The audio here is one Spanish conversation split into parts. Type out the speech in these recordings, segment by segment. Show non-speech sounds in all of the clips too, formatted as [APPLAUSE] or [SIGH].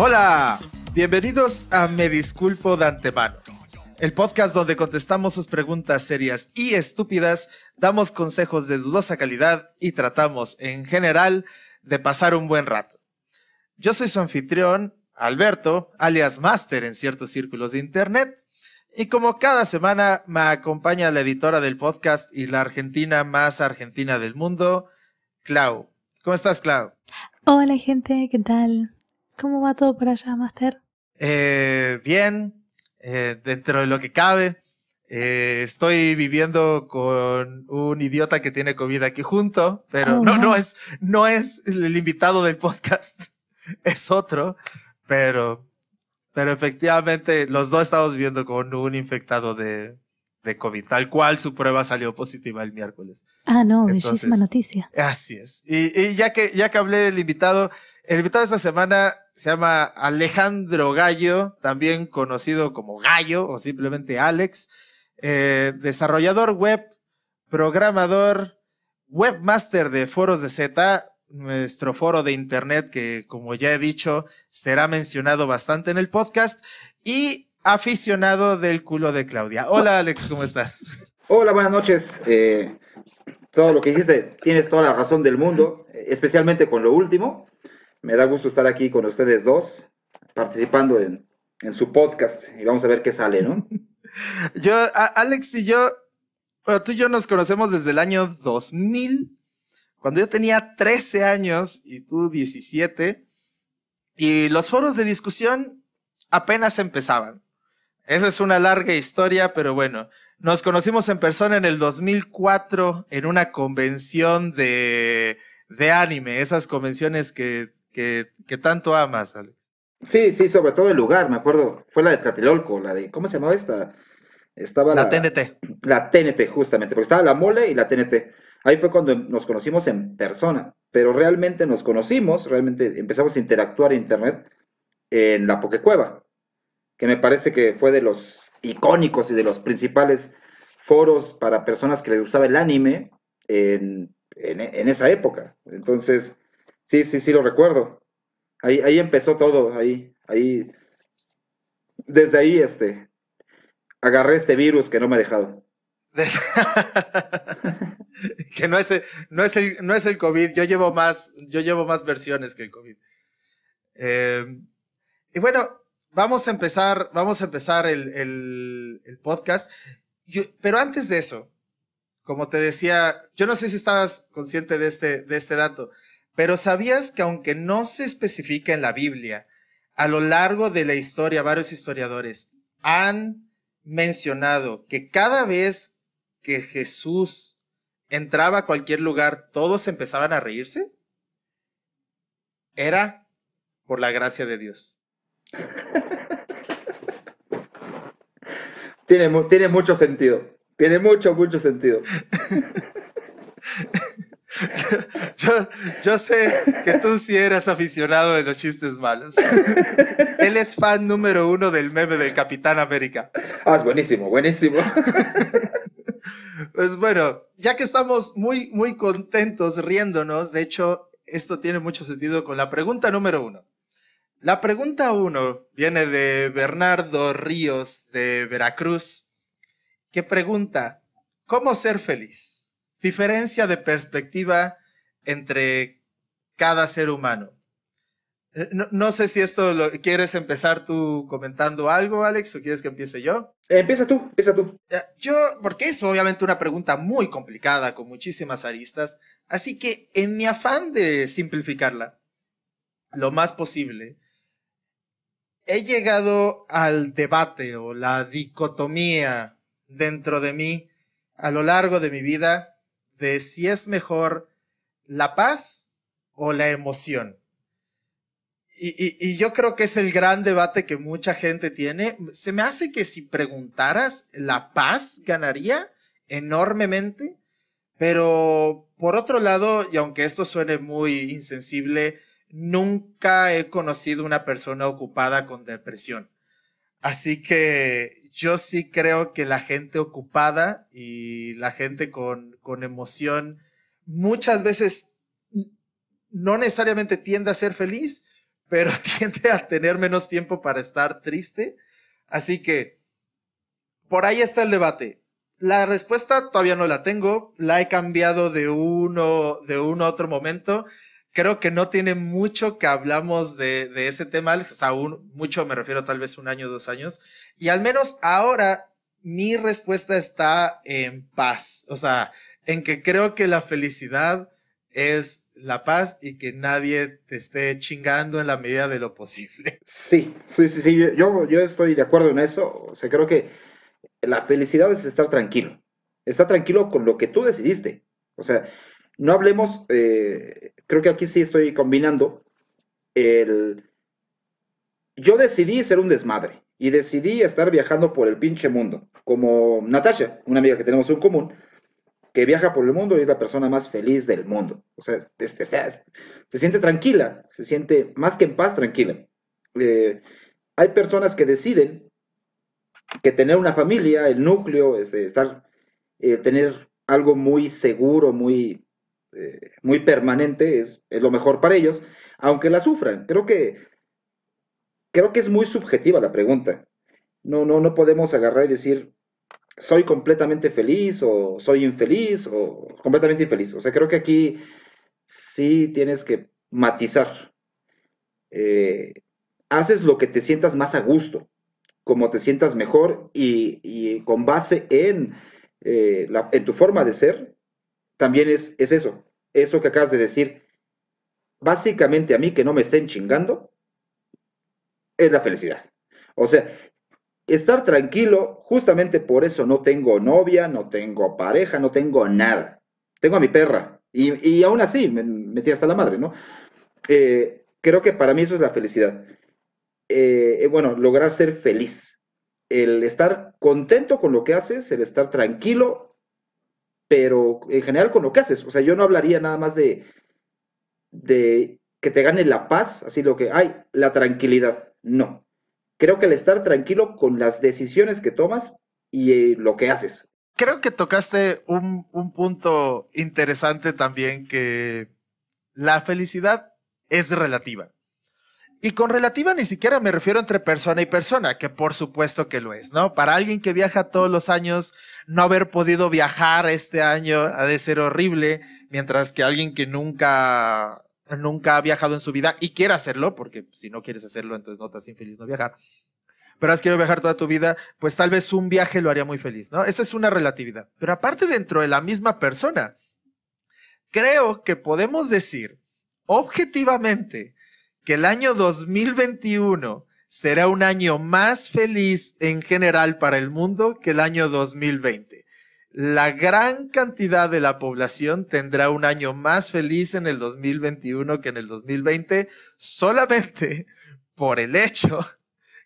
Hola, bienvenidos a Me Disculpo de Antemano, el podcast donde contestamos sus preguntas serias y estúpidas, damos consejos de dudosa calidad y tratamos, en general, de pasar un buen rato. Yo soy su anfitrión, Alberto, alias Master en ciertos círculos de Internet, y como cada semana me acompaña la editora del podcast y la argentina más argentina del mundo, Clau. ¿Cómo estás, Clau? Hola, gente, ¿qué tal? ¿Cómo va todo por allá, Master? Eh, bien, eh, dentro de lo que cabe. Eh, estoy viviendo con un idiota que tiene COVID aquí junto, pero Oh, no, no es, no es el invitado del podcast, [LAUGHS] es otro, pero, pero efectivamente los dos estamos viviendo con un infectado de, de COVID, tal cual su prueba salió positiva el miércoles. Ah, no, Entonces- bellísima noticia. Así es. Y, y ya que, ya que hablé del invitado, el invitado de esta semana se llama Alejandro Gallo, también conocido como Gallo o simplemente Alex, eh, desarrollador web, programador, webmaster de foros de Z, nuestro foro de internet que, como ya he dicho, será mencionado bastante en el podcast y aficionado del culo de Claudia. Hola Alex, ¿cómo estás? Hola, buenas noches. Eh, todo lo que dijiste, tienes toda la razón del mundo, especialmente con lo último. Me da gusto estar aquí con ustedes dos, participando en, en su podcast y vamos a ver qué sale, ¿no? [LAUGHS] Yo, a- Alex y yo, bueno, tú y yo nos conocemos desde el año 2000, cuando yo tenía 13 años y tú 17, y los foros de discusión apenas empezaban. Esa es una larga historia, pero bueno, nos conocimos en persona en el 2004 en una convención de, de anime, esas convenciones que, que, que tanto amas, Alex. Sí, sí, sobre todo el lugar, me acuerdo, fue la de Tlatelolco, la de, ¿cómo se llamaba esta? Estaba La TNT. La TNT, [CLEARS THROAT] justamente, porque estaba la mole y la TNT. Ahí fue cuando nos conocimos en persona, pero realmente nos conocimos, realmente empezamos a interactuar en internet en la Pokecueva, que me parece que fue de los icónicos y de los principales foros para personas que les gustaba el anime en, en- en esa época. Entonces, sí, sí, sí lo recuerdo. Ahí, ahí empezó todo, ahí, ahí, desde ahí, este, agarré este virus que no me ha dejado. [LAUGHS] que no es, el, no, es el, no es el COVID, yo llevo más, yo llevo más versiones que el COVID. Eh, y bueno, vamos a empezar, vamos a empezar el, el, podcast. Pero antes de eso, como te decía, yo no sé si estabas consciente de este, de este dato, pero sabías que aunque no se especifica en la Biblia, a lo largo de la historia, varios historiadores han mencionado que cada vez que Jesús entraba a cualquier lugar, todos empezaban a reírse, era por la gracia de Dios. Tiene, tiene mucho sentido. Tiene mucho, mucho sentido. [LAUGHS] Yo, yo sé que tú sí eras aficionado de los chistes malos. Él es fan número uno del meme del Capitán América. Ah, es buenísimo, buenísimo. Pues bueno, ya que estamos muy, muy contentos riéndonos, de hecho, esto tiene mucho sentido con la pregunta número uno. La pregunta uno viene de Bernardo Ríos de Veracruz, que pregunta, ¿cómo ser feliz? Diferencia de perspectiva entre cada ser humano. Eh, No, no sé si esto lo quieres empezar tú comentando algo, Alex, o quieres que empiece yo. Eh, empieza tú, empieza tú. Yo, porque es obviamente una pregunta muy complicada, con muchísimas aristas, así que en mi afán de simplificarla lo más posible, he llegado al debate o la dicotomía dentro de mí a lo largo de mi vida de si es mejor la paz o la emoción. Y, y- yo creo que es el gran debate que mucha gente tiene. Se me hace que si preguntaras, la paz ganaría enormemente, pero por otro lado, y aunque esto suene muy insensible, nunca he conocido una persona ocupada con depresión. Así que yo sí creo que la gente ocupada y la gente con, con emoción muchas veces no necesariamente tiende a ser feliz, pero [LAUGHS] tiende a tener menos tiempo para estar triste. Así que, por ahí está el debate. La respuesta todavía no la tengo, la he cambiado de uno, de un otro momento. Creo que no tiene mucho que hablamos de, de ese tema, o sea, mucho me refiero tal vez un año, dos años. Y al menos ahora mi respuesta está en paz, o sea, en que creo que la felicidad es la paz y que nadie te esté chingando en la medida de lo posible. [LAUGHS] Sí, sí, sí, sí, yo, yo estoy de acuerdo en eso, o sea, creo que la felicidad es estar tranquilo. Estar tranquilo con lo que tú decidiste. O sea, no hablemos, eh, creo que aquí sí estoy combinando el... Yo decidí ser un desmadre y decidí estar viajando por el pinche mundo, como Natasha, una amiga que tenemos en común, que viaja por el mundo y es la persona más feliz del mundo. O sea, se siente tranquila, se siente más que en paz tranquila. Eh, hay personas que deciden que tener una familia, el núcleo, este, estar, eh, tener algo muy seguro, muy, eh, muy permanente, es, es, lo mejor para ellos, aunque la sufran. Creo que, creo que es muy subjetiva la pregunta. No, no, no podemos agarrar y decir, soy completamente feliz o soy infeliz o completamente infeliz. O sea, creo que aquí sí tienes que matizar. Eh, haces lo que te sientas más a gusto como te sientas mejor y, con base en, eh, en tu forma de ser, también es, es eso, eso que acabas de decir. Básicamente a mí que no me estén chingando es la felicidad. O sea, estar tranquilo, justamente por eso no tengo novia, no tengo pareja, no tengo nada. Tengo a mi perra y, aún así me metí hasta la madre, ¿no? Eh, creo que para mí eso es la felicidad. Eh, eh, bueno, lograr ser feliz. El estar contento con lo que haces, el estar tranquilo, pero en general con lo que haces. O sea, yo no hablaría nada más de, de que te gane la paz, así lo que hay, la tranquilidad. No. Creo que el estar tranquilo con las decisiones que tomas y eh, lo que haces. Creo que tocaste un, un punto interesante también que la felicidad es relativa. Y con relativa ni siquiera me refiero entre persona y persona, que por supuesto que lo es, ¿no? Para alguien que viaja todos los años, no haber podido viajar este año ha de ser horrible, mientras que alguien que nunca, nunca ha viajado en su vida y quiere hacerlo, porque si no quieres hacerlo, entonces no estás infeliz no viajar. Pero has querido viajar toda tu vida, pues tal vez un viaje lo haría muy feliz, ¿no? Esa es una relatividad. Pero aparte dentro de la misma persona, creo que podemos decir objetivamente que el año 2021 será un año más feliz en general para el mundo que el año 2020. La gran cantidad de la población tendrá un año más feliz en el 2021 que en el 2020 solamente [LAUGHS] por el hecho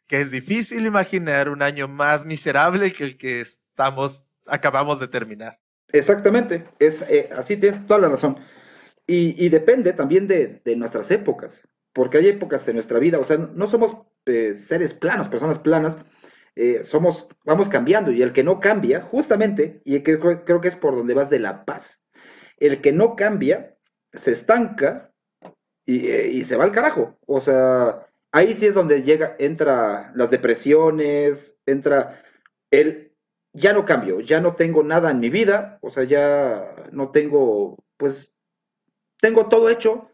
que es difícil imaginar un año más miserable que el que estamos acabamos de terminar. Exactamente, es eh, así tienes toda la razón. Y, depende también de, nuestras épocas porque hay épocas en nuestra vida, o sea, no somos eh, seres planos, personas planas, eh, somos, vamos cambiando y el que no cambia, justamente, y creo, creo que es por donde vas de la paz, el que no cambia se estanca y, eh, y, se va al carajo, o sea, ahí sí es donde llega, entra las depresiones, entra el, ya no cambio, ya no tengo nada en mi vida, o sea, ya no tengo, pues, tengo todo hecho,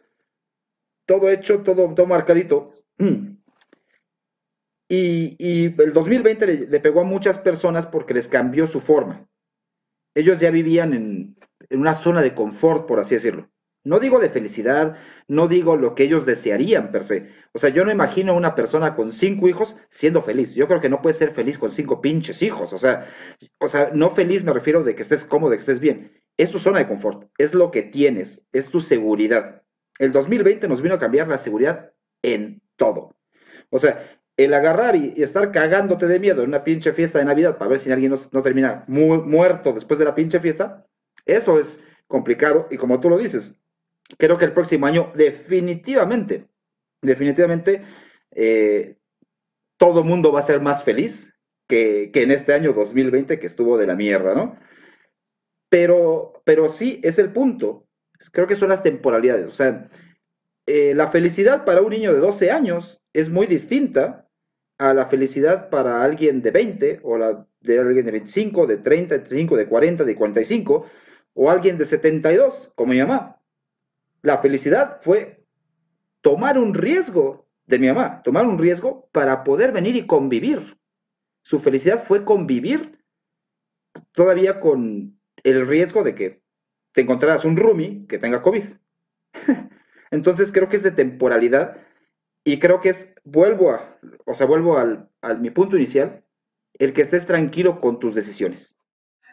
todo hecho, todo, todo marcadito. [CLEARS THROAT] Y, el 2020 le, pegó a muchas personas porque les cambió su forma. Ellos ya vivían en, una zona de confort, por así decirlo. No digo de felicidad, no digo lo que ellos desearían per se. O sea, yo no imagino una persona con cinco hijos siendo feliz. Yo creo que no puede ser feliz con cinco pinches hijos. O sea, o sea, no feliz me refiero de que estés cómodo, que estés bien. Es tu zona de confort, es lo que tienes, es tu seguridad. El 2020 nos vino a cambiar la seguridad en todo. O sea, el agarrar y, estar cagándote de miedo en una pinche fiesta de Navidad para ver si alguien no, termina muerto después de la pinche fiesta, eso es complicado y como tú lo dices, creo que el próximo año definitivamente, definitivamente, eh, todo mundo va a ser más feliz que, que, en este año 2020 que estuvo de la mierda, ¿no? Pero, pero sí, es el punto creo que son las temporalidades. O sea, eh, la felicidad para un niño de 12 años es muy distinta a la felicidad para alguien de 20 o la de alguien de 25, de 30, de 35, de 40, de 45 o alguien de 72, como mi mamá. La felicidad fue tomar un riesgo de mi mamá, tomar un riesgo para poder venir y convivir. Su felicidad fue convivir todavía con el riesgo de que te encontraras un roomie que tenga COVID. [LAUGHS] Entonces creo que es de temporalidad y creo que es, vuelvo a, o sea, vuelvo al, mi punto inicial, el que estés tranquilo con tus decisiones.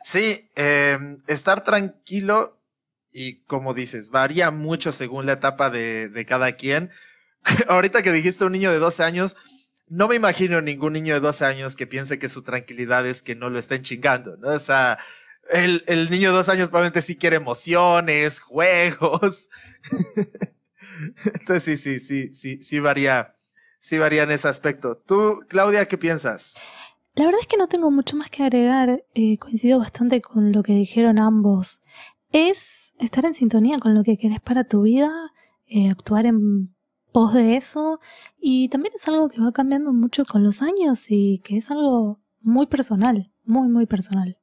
Sí, em, estar tranquilo y como dices, varía mucho según la etapa de, de cada quien. [LAUGHS] Ahorita que dijiste un niño de 12 años, no me imagino ningún niño de 12 años que piense que su tranquilidad es que no lo estén chingando, ¿no? O sea, el, el niño de 2 años probablemente sí quiere emociones, [LAUGHS] juegos. [LAUGHS] Entonces sí, sí, sí, sí, sí varía, sí varía en ese aspecto. Tú, Claudia, ¿qué piensas? La verdad es que no tengo mucho más que agregar. Eh, coincido bastante con lo que dijeron ambos. Es estar en sintonía con lo que querés para tu vida, eh, actuar en pos de eso. Y también es algo que va cambiando mucho con los años y que es algo muy personal, muy, muy personal.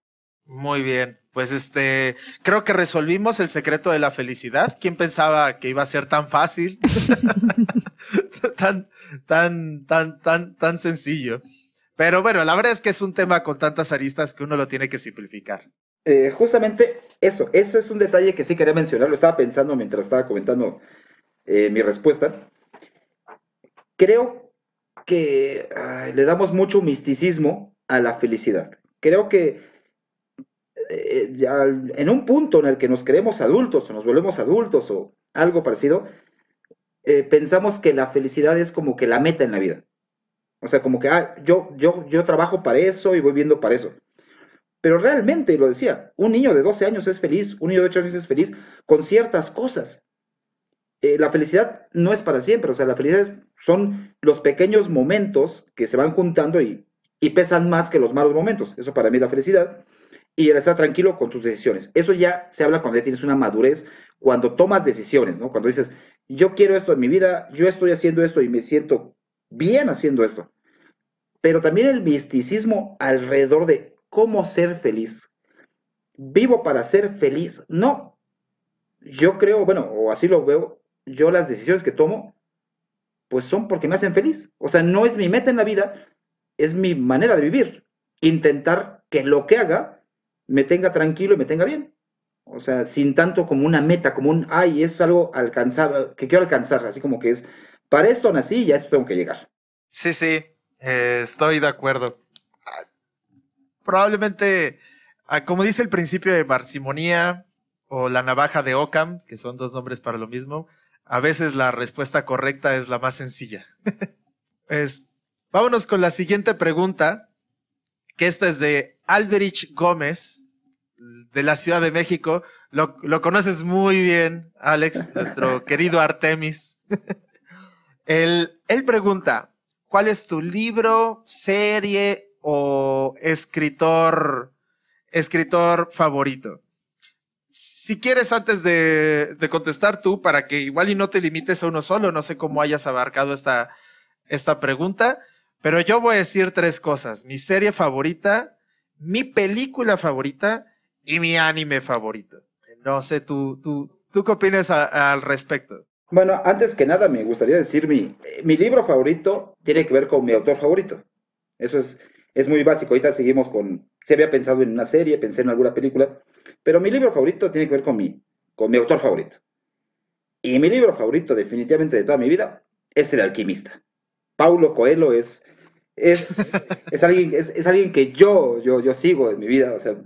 Muy bien. Pues este, creo que resolvimos el secreto de la felicidad. ¿Quién pensaba que iba a ser tan fácil? [LAUGHS] tan, tan, tan, tan, tan sencillo. Pero bueno, la verdad es que es un tema con tantas aristas que uno lo tiene que simplificar. Eh, justamente eso, eso es un detalle que sí quería mencionar, lo estaba pensando mientras estaba comentando eh, mi respuesta. Creo que le damos mucho misticismo a la felicidad. Creo que eh, en un punto en el que nos creemos adultos o nos volvemos adultos o algo parecido, eh, pensamos que la felicidad es como que la meta en la vida. O sea, como que ah, yo, yo, yo trabajo para eso y voy viendo para eso. Pero realmente, lo decía, un niño de 12 años es feliz, un niño de 8 años es feliz con ciertas cosas. Eh, la felicidad no es para siempre, o sea, la felicidad son los pequeños momentos que se van juntando y, y pesan más que los malos momentos. Eso para mí es la felicidad y el estar tranquilo con tus decisiones. Eso ya se habla cuando ya tienes una madurez, cuando tomas decisiones, ¿no? Cuando dices, yo quiero esto en mi vida, yo estoy haciendo esto y me siento bien haciendo esto. Pero también el misticismo alrededor de cómo ser feliz. ¿Vivo para ser feliz? No. Yo creo, bueno, o así lo veo, yo las decisiones que tomo, pues son porque me hacen feliz. O sea, no es mi meta en la vida, es mi manera de vivir. Intentar que lo que haga me tenga tranquilo y me tenga bien. O sea, sin tanto como una meta, como un, ay, es algo alcanzable, que quiero alcanzar, así como que es, para esto nací y a esto tengo que llegar. Sí, sí, eh, estoy de acuerdo. Ah, probablemente, ah, como dice el principio de Barsimonía o la navaja de Ockham, que son dos nombres para lo mismo, a veces la respuesta correcta es la más sencilla. [LAUGHS] pues, vámonos con la siguiente pregunta, que esta es de Alberich Gómez, de la Ciudad de México. Lo, conoces muy bien, Alex, [LAUGHS] nuestro querido Artemis. [LAUGHS] él, él pregunta, ¿cuál es tu libro, serie o escritor, escritor favorito? Si quieres, antes de, de, contestar tú, para que igual y no te limites a uno solo, no sé cómo hayas abarcado esta, esta pregunta, pero yo voy a decir tres cosas. Mi serie favorita, mi película favorita y mi anime favorito. No sé, tú, tú, tú qué opinas al respecto. Bueno, antes que nada me gustaría decir mi, mi libro favorito tiene que ver con mi autor favorito. Eso es, es muy básico. Ahorita seguimos con, si había pensado en una serie, pensé en alguna película, pero mi libro favorito tiene que ver con mi, con mi autor favorito. Y mi libro favorito definitivamente de toda mi vida es El alquimista. Paulo Coelho es, es, es, alguien, es, es, alguien que yo, yo, yo sigo en mi vida. O sea,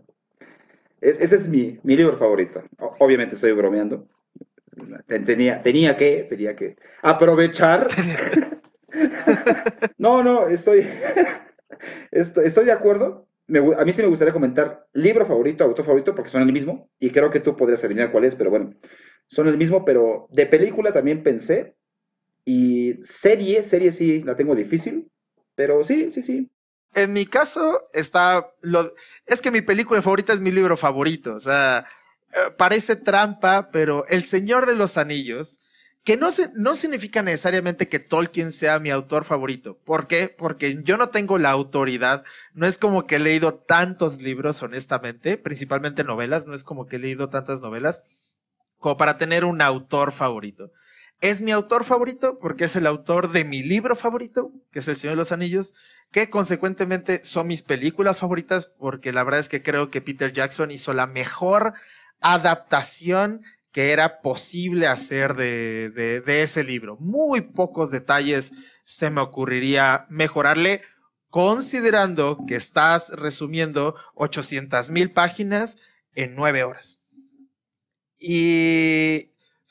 ese es mi, mi, libro favorito. Obviamente estoy bromeando. Tenía, tenía que, tenía que aprovechar. [LAUGHS] no, no, estoy, estoy, estoy de acuerdo. a mí sí me gustaría comentar libro favorito, autor favorito, porque son el mismo. Y creo que tú podrías adivinar cuál es, pero bueno, son el mismo. Pero de película también pensé. Y serie, serie sí la tengo difícil. Pero sí, sí, sí en mi caso está es que mi película favorita es mi libro favorito, o sea, eh, parece trampa, pero El Señor de los Anillos, que no, se, no significa necesariamente que Tolkien sea mi autor favorito. ¿Por qué? Porque yo no tengo la autoridad. No es como que he leído tantos libros, honestamente, principalmente novelas. No es como que he leído tantas novelas como para tener un autor favorito. Es mi autor favorito porque es el autor de mi libro favorito, que es El Señor de los Anillos, que consecuentemente son mis películas favoritas porque la verdad es que creo que Peter Jackson hizo la mejor adaptación que era posible hacer de, de, ese libro. Muy pocos detalles se me ocurriría mejorarle, considerando que estás resumiendo 800 mil páginas en nueve horas. Y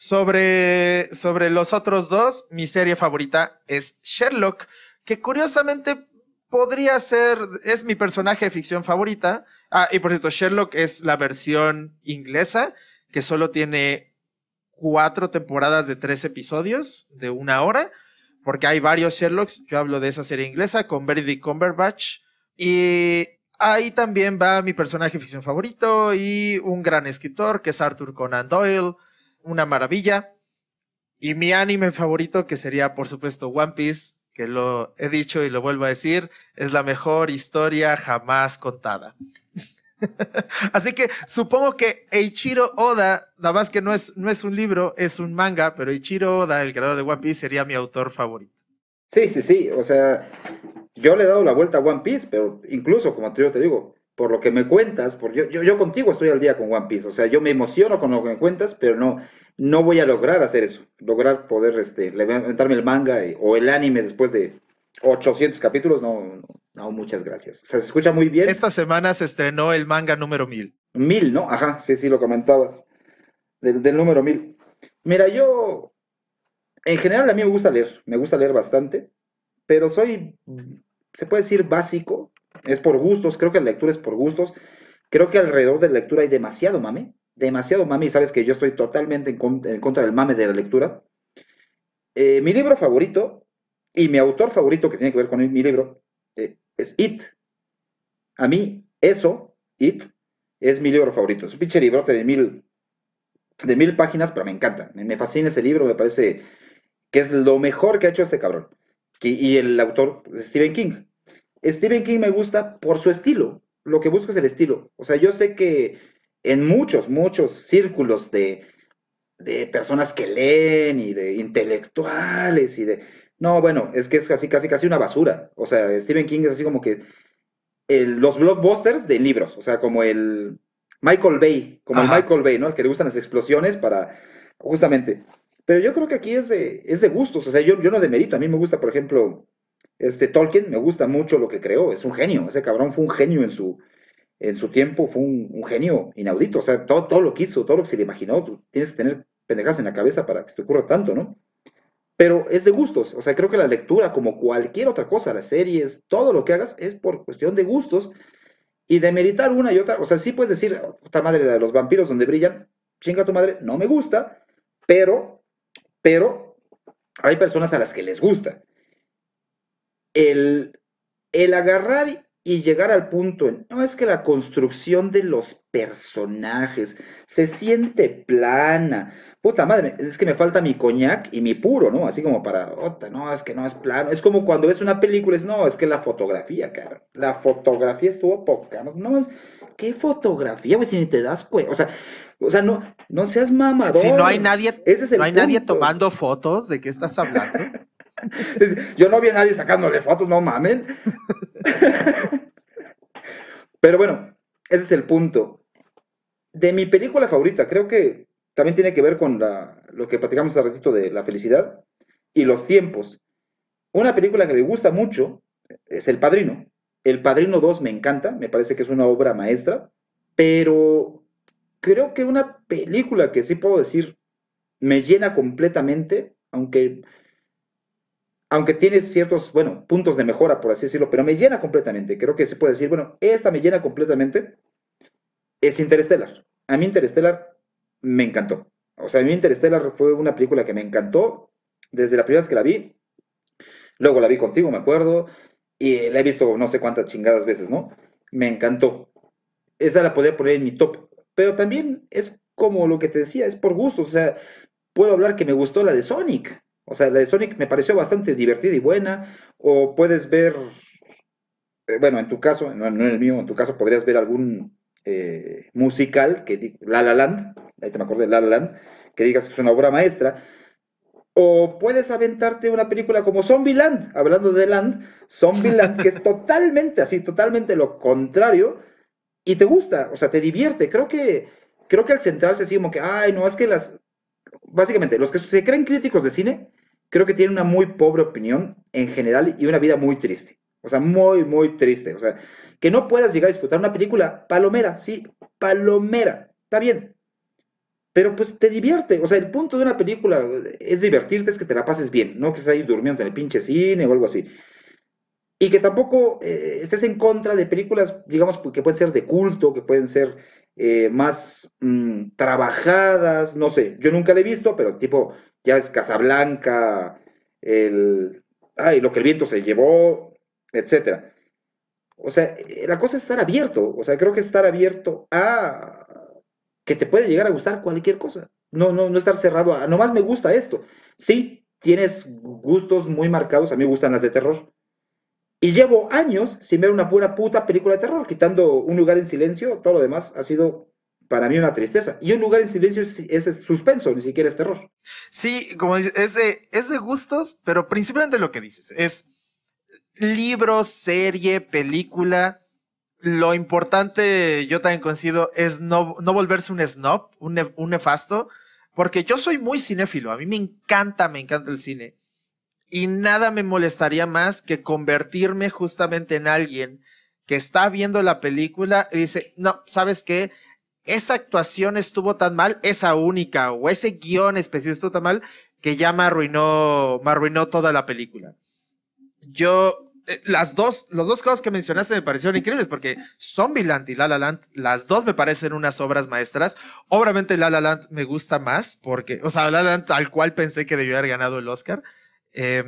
sobre, sobre los otros dos, mi serie favorita es Sherlock, que curiosamente podría ser, es mi personaje de ficción favorita. Ah, y por cierto, Sherlock es la versión inglesa que solo tiene cuatro temporadas de tres episodios de una hora, porque hay varios Sherlocks. Yo hablo de esa serie inglesa con Benedict Cumberbatch. Y ahí también va mi personaje ficción favorito y un gran escritor que es Arthur Conan Doyle, una maravilla. Y mi anime favorito, que sería por supuesto One Piece, que lo he dicho y lo vuelvo a decir, es la mejor historia jamás contada. [LAUGHS] Así que supongo que Eiichiro Oda, nada más que no es, no es un libro, es un manga, pero Eiichiro Oda, el creador de One Piece, sería mi autor favorito. Sí, sí, sí. O sea, yo le he dado la vuelta a One Piece, pero incluso, como te digo, por lo que me cuentas, por yo, yo, yo, contigo estoy al día con One Piece. O sea, yo me emociono con lo que me cuentas, pero no, no voy a lograr hacer eso. Lograr poder este, levantarme el manga o el anime después de 800 capítulos, no, no, muchas gracias. O sea, se escucha muy bien. Esta semana se estrenó el manga número 1000. 1000, ¿no? Ajá, sí, sí, lo comentabas. Del, número 1000. Mira, yo, en general a mí me gusta leer, me gusta leer bastante, pero soy, se puede decir básico, es por gustos, creo que la lectura es por gustos. Creo que alrededor de la lectura hay demasiado mame, demasiado mame, y sabes que yo estoy totalmente en, contra del mame de la lectura. Eh, mi libro favorito y mi autor favorito, que tiene que ver con mi libro, eh, es It. A mí, eso, It, es mi libro favorito. Es un pinche librote de mil, de mil páginas, pero me encanta. Me, fascina ese libro, me parece que es lo mejor que ha hecho este cabrón. Y, el autor es Stephen King. Stephen King me gusta por su estilo. Lo que busco es el estilo. O sea, yo sé que en muchos, muchos círculos de, de personas que leen y de intelectuales y de no, bueno, es que es casi, casi, casi una basura. O sea, Stephen King es así como que los blockbusters de libros, o sea, como el Michael Bay, como el Michael Bay, ¿no? El que le gustan las explosiones para, justamente. Pero yo creo que aquí es de, es de gustos, o sea, yo, yo no demerito, a mí me gusta, por ejemplo, este Tolkien, me gusta mucho lo que creó, es un genio, ese cabrón fue un genio en su, en su tiempo, fue un, genio inaudito, o sea, todo, todo lo que hizo, todo lo que se le imaginó, tú tienes que tener pendejas en la cabeza para que se te ocurra tanto, ¿no? Pero es de gustos, o sea, creo que la lectura, como cualquier otra cosa, las series, todo lo que hagas es por cuestión de gustos y de meritar una y otra. O sea, sí puedes decir, puta madre, de los vampiros donde brillan, chinga tu madre, no me gusta, pero, pero hay personas a las que les gusta. El, el agarrar y llegar al punto en, no es que la construcción de los personajes se siente plana. Puta madre, es que me falta mi coñac y mi puro, ¿no? Así como para, otra, no, es que no es plano. Es como cuando ves una película, es, no, es que la fotografía, cabrón. La fotografía estuvo poca. No, ¿qué fotografía, güey? Si ni te das cuenta. O sea, o sea, no, no seas mamador. Si no hay nadie, no hay nadie tomando fotos, ¿de qué estás hablando? [LAUGHS] Yo no vi a nadie sacándole fotos, no mamen. Pero bueno, ese es el punto. De mi película favorita, creo que también tiene que ver con lo que platicamos hace ratito de la felicidad y los tiempos. Una película que me gusta mucho es El Padrino. El Padrino 2 me encanta, me parece que es una obra maestra, pero creo que una película que sí puedo decir me llena completamente, aunque aunque tiene ciertos, bueno, puntos de mejora, por así decirlo, pero me llena completamente. Creo que se puede decir, bueno, esta me llena completamente. Es Interstellar. A mí Interstellar me encantó. O sea, a mí Interstellar fue una película que me encantó desde la primera vez que la vi. Luego la vi contigo, me acuerdo. Y la he visto no sé cuántas chingadas veces, ¿no? Me encantó. Esa la podría poner en mi top. Pero también es como lo que te decía, es por gusto. O sea, puedo hablar que me gustó la de Sonic. O sea, la de Sonic me pareció bastante divertida y buena. O puedes ver, eh, bueno, en tu caso, no, en el mío, en tu caso podrías ver algún eh, musical, que La La Land, ahí te me acordé de La La Land, que digas que es una obra maestra. O puedes aventarte una película como Zombieland, hablando de Land, Zombieland, que es [LAUGHS] totalmente así, totalmente lo contrario, y te gusta, o sea, te divierte. Creo que, creo que al centrarse así como que, ay, no, es que las, básicamente, los que se creen críticos de cine, creo que tienen una muy pobre opinión en general y una vida muy triste. O sea, muy, muy triste. O sea, que no puedas llegar a disfrutar una película palomera, sí, palomera, está bien, pero pues te divierte. O sea, el punto de una película es divertirte, es que te la pases bien, no que estés ahí durmiendo en el pinche cine o algo así. Y que tampoco eh, estés en contra de películas, digamos, que pueden ser de culto, que pueden ser eh, más mm, trabajadas, no sé. Yo nunca la he visto, pero tipo, ya es Casablanca, el. Ay, lo que el viento se llevó, etc. O sea, eh, la cosa es estar abierto. O sea, creo que estar abierto a que te puede llegar a gustar cualquier cosa. No, no, no estar cerrado a, nomás me gusta esto. Sí, tienes gustos muy marcados, a mí me gustan las de terror. Y llevo años sin ver una pura puta película de terror, quitando un lugar en silencio, todo lo demás ha sido para mí una tristeza. Y un lugar en silencio es, suspenso, ni siquiera es terror. Sí, como dices, es de, es de gustos, pero principalmente lo que dices, es libro, serie, película, lo importante, yo también coincido, es no, volverse un snob, un, un nefasto, porque yo soy muy cinéfilo, a mí me encanta, me encanta el cine. Y nada me molestaría más que convertirme justamente en alguien que está viendo la película y dice, no, ¿sabes qué? Esa actuación estuvo tan mal, esa única, o ese guion específico estuvo tan mal, que ya me arruinó, me arruinó toda la película. Yo eh, las dos, los dos cosas que mencionaste me parecieron increíbles porque Zombieland y La La Land, las dos me parecen unas obras maestras. Obviamente La La Land me gusta más porque, o sea, La La Land tal cual pensé que debió haber ganado el Oscar. Eh,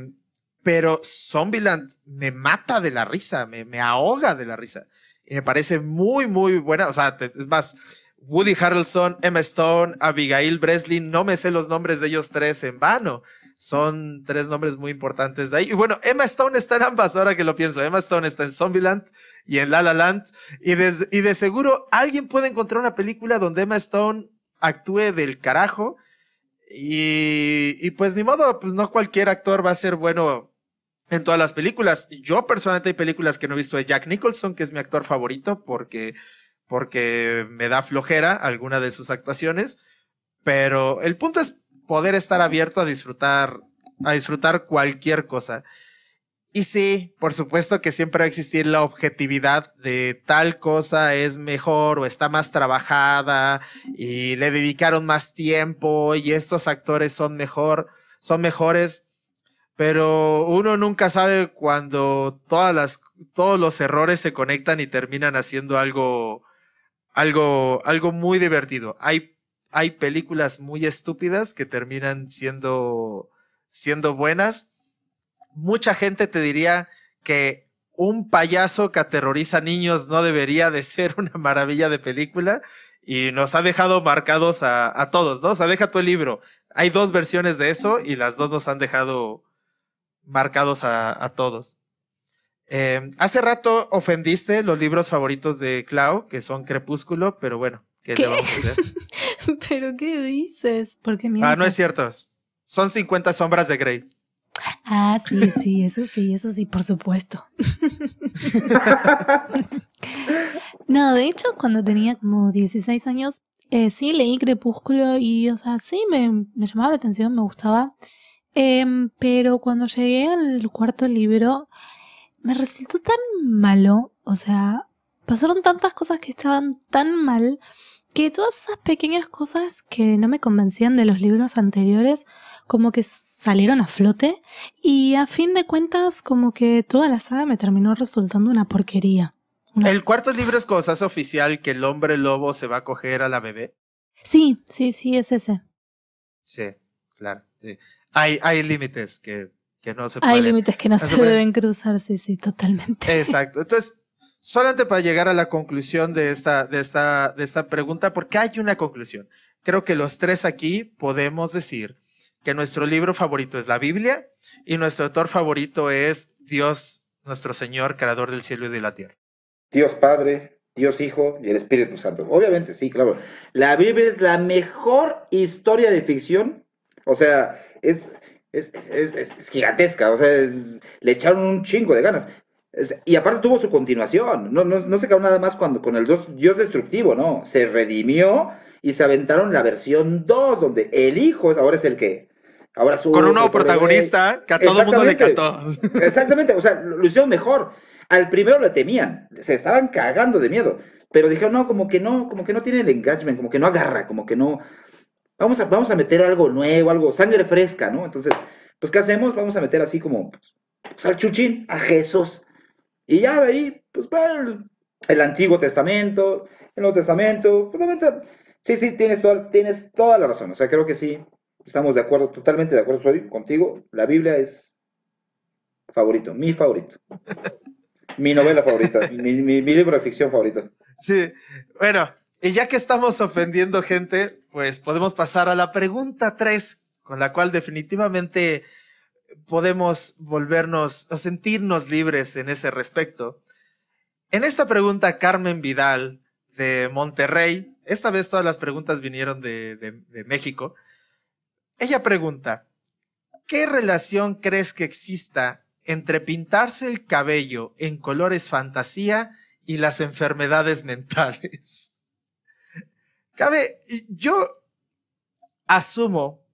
pero Zombieland me mata de la risa, me, me ahoga de la risa. Y me parece muy, muy buena. O sea, es más, Woody Harrelson, Emma Stone, Abigail Breslin, no me sé los nombres de ellos tres en vano son tres nombres muy importantes de ahí. Y bueno, Emma Stone está en ambas, ahora que lo pienso. Emma Stone está en Zombieland y en La La Land. Y de, y de seguro alguien puede encontrar una película donde Emma Stone actúe del carajo. Y, y pues ni modo, pues no cualquier actor va a ser bueno en todas las películas. Yo personalmente hay películas que no he visto de Jack Nicholson, que es mi actor favorito, porque, porque me da flojera alguna de sus actuaciones. Pero el punto es poder estar abierto a disfrutar, a disfrutar cualquier cosa. Y sí, por supuesto que siempre va a existir la objetividad de tal cosa es mejor o está más trabajada y le dedicaron más tiempo y estos actores son mejor, son mejores. Pero uno nunca sabe cuando todas las, todos los errores se conectan y terminan haciendo algo, algo, algo muy divertido. Hay hay películas muy estúpidas que terminan siendo, siendo buenas. Mucha gente te diría que un payaso que aterroriza niños no debería de ser una maravilla de película y nos ha dejado marcados a, todos, ¿no? O sea, deja tu libro. Hay dos versiones de eso y las dos nos han dejado marcados a, todos. Eh, hace rato ofendiste los libros favoritos de Clau, que son Crepúsculo, pero bueno, ¿qué, ¿Qué? le vamos a hacer? [LAUGHS] ¿Pero qué dices? Porque ah, no es cierto. Son 50 sombras de Grey. Ah, sí, sí, eso sí, eso sí, por supuesto. [LAUGHS] no, de hecho, cuando tenía como 16 años, eh, sí leí Crepúsculo y, o sea, sí, me, llamaba la atención, me gustaba. Em, pero cuando llegué al cuarto libro, me resultó tan malo, o sea, pasaron tantas cosas que estaban tan mal que todas esas pequeñas cosas que no me convencían de los libros anteriores como que salieron a flote y a fin de cuentas como que toda la saga me terminó resultando una porquería. ¿El cuarto libro es cosas oficial que el hombre lobo se va a coger a la bebé? Sí, sí, sí, es ese. Sí, claro. Hay, hay límites que, que no se pueden. Hay límites que no, se, deben cruzar, sí, sí, totalmente. Exacto. Entonces, solamente para llegar a la conclusión de esta, de esta, de esta pregunta, porque hay una conclusión. Creo que los tres aquí podemos decir que nuestro libro favorito es la Biblia y nuestro autor favorito es Dios, nuestro Señor, creador del cielo y de la tierra. Dios Padre, Dios Hijo y el Espíritu Santo. Obviamente, sí, claro. La Biblia es la mejor historia de ficción. O sea, es, es, gigantesca. O sea, le echaron un chingo de ganas. Y aparte tuvo su continuación. No, no, no se quedó nada más cuando, con el Dios, Dios destructivo, no. Se redimió y se aventaron la versión 2, donde el hijo ahora es el que. Ahora Con un nuevo protagonista que a todo el mundo le encantó. [LAUGHS] Exactamente, o sea, lo, hicieron mejor. Al primero le temían, se estaban cagando de miedo. Pero dijeron, no, como que no, como que no tiene el engagement, como que no agarra, como que no. Vamos a, vamos a meter algo nuevo, algo, sangre fresca, ¿no? Entonces, pues, ¿qué hacemos? Vamos a meter así como, pues, pues al chuchín, a Jesús. Y ya de ahí, pues, va el, Antiguo Testamento, el Nuevo Testamento, pues, Sí, sí, tienes toda, tienes toda la razón. O sea, creo que sí, estamos de acuerdo, totalmente de acuerdo soy contigo. La Biblia es favorito, mi favorito. mi novela favorita, [LAUGHS] mi, libro de ficción favorito. Sí, bueno, y ya que estamos ofendiendo gente, pues podemos pasar a la pregunta 3, con la cual definitivamente podemos volvernos o sentirnos libres en ese respecto. En esta pregunta, Carmen Vidal de Monterrey esta vez todas las preguntas vinieron de, México. Ella pregunta, ¿qué relación crees que exista entre pintarse el cabello en colores fantasía y las enfermedades mentales? [LAUGHS] Cabe, yo asumo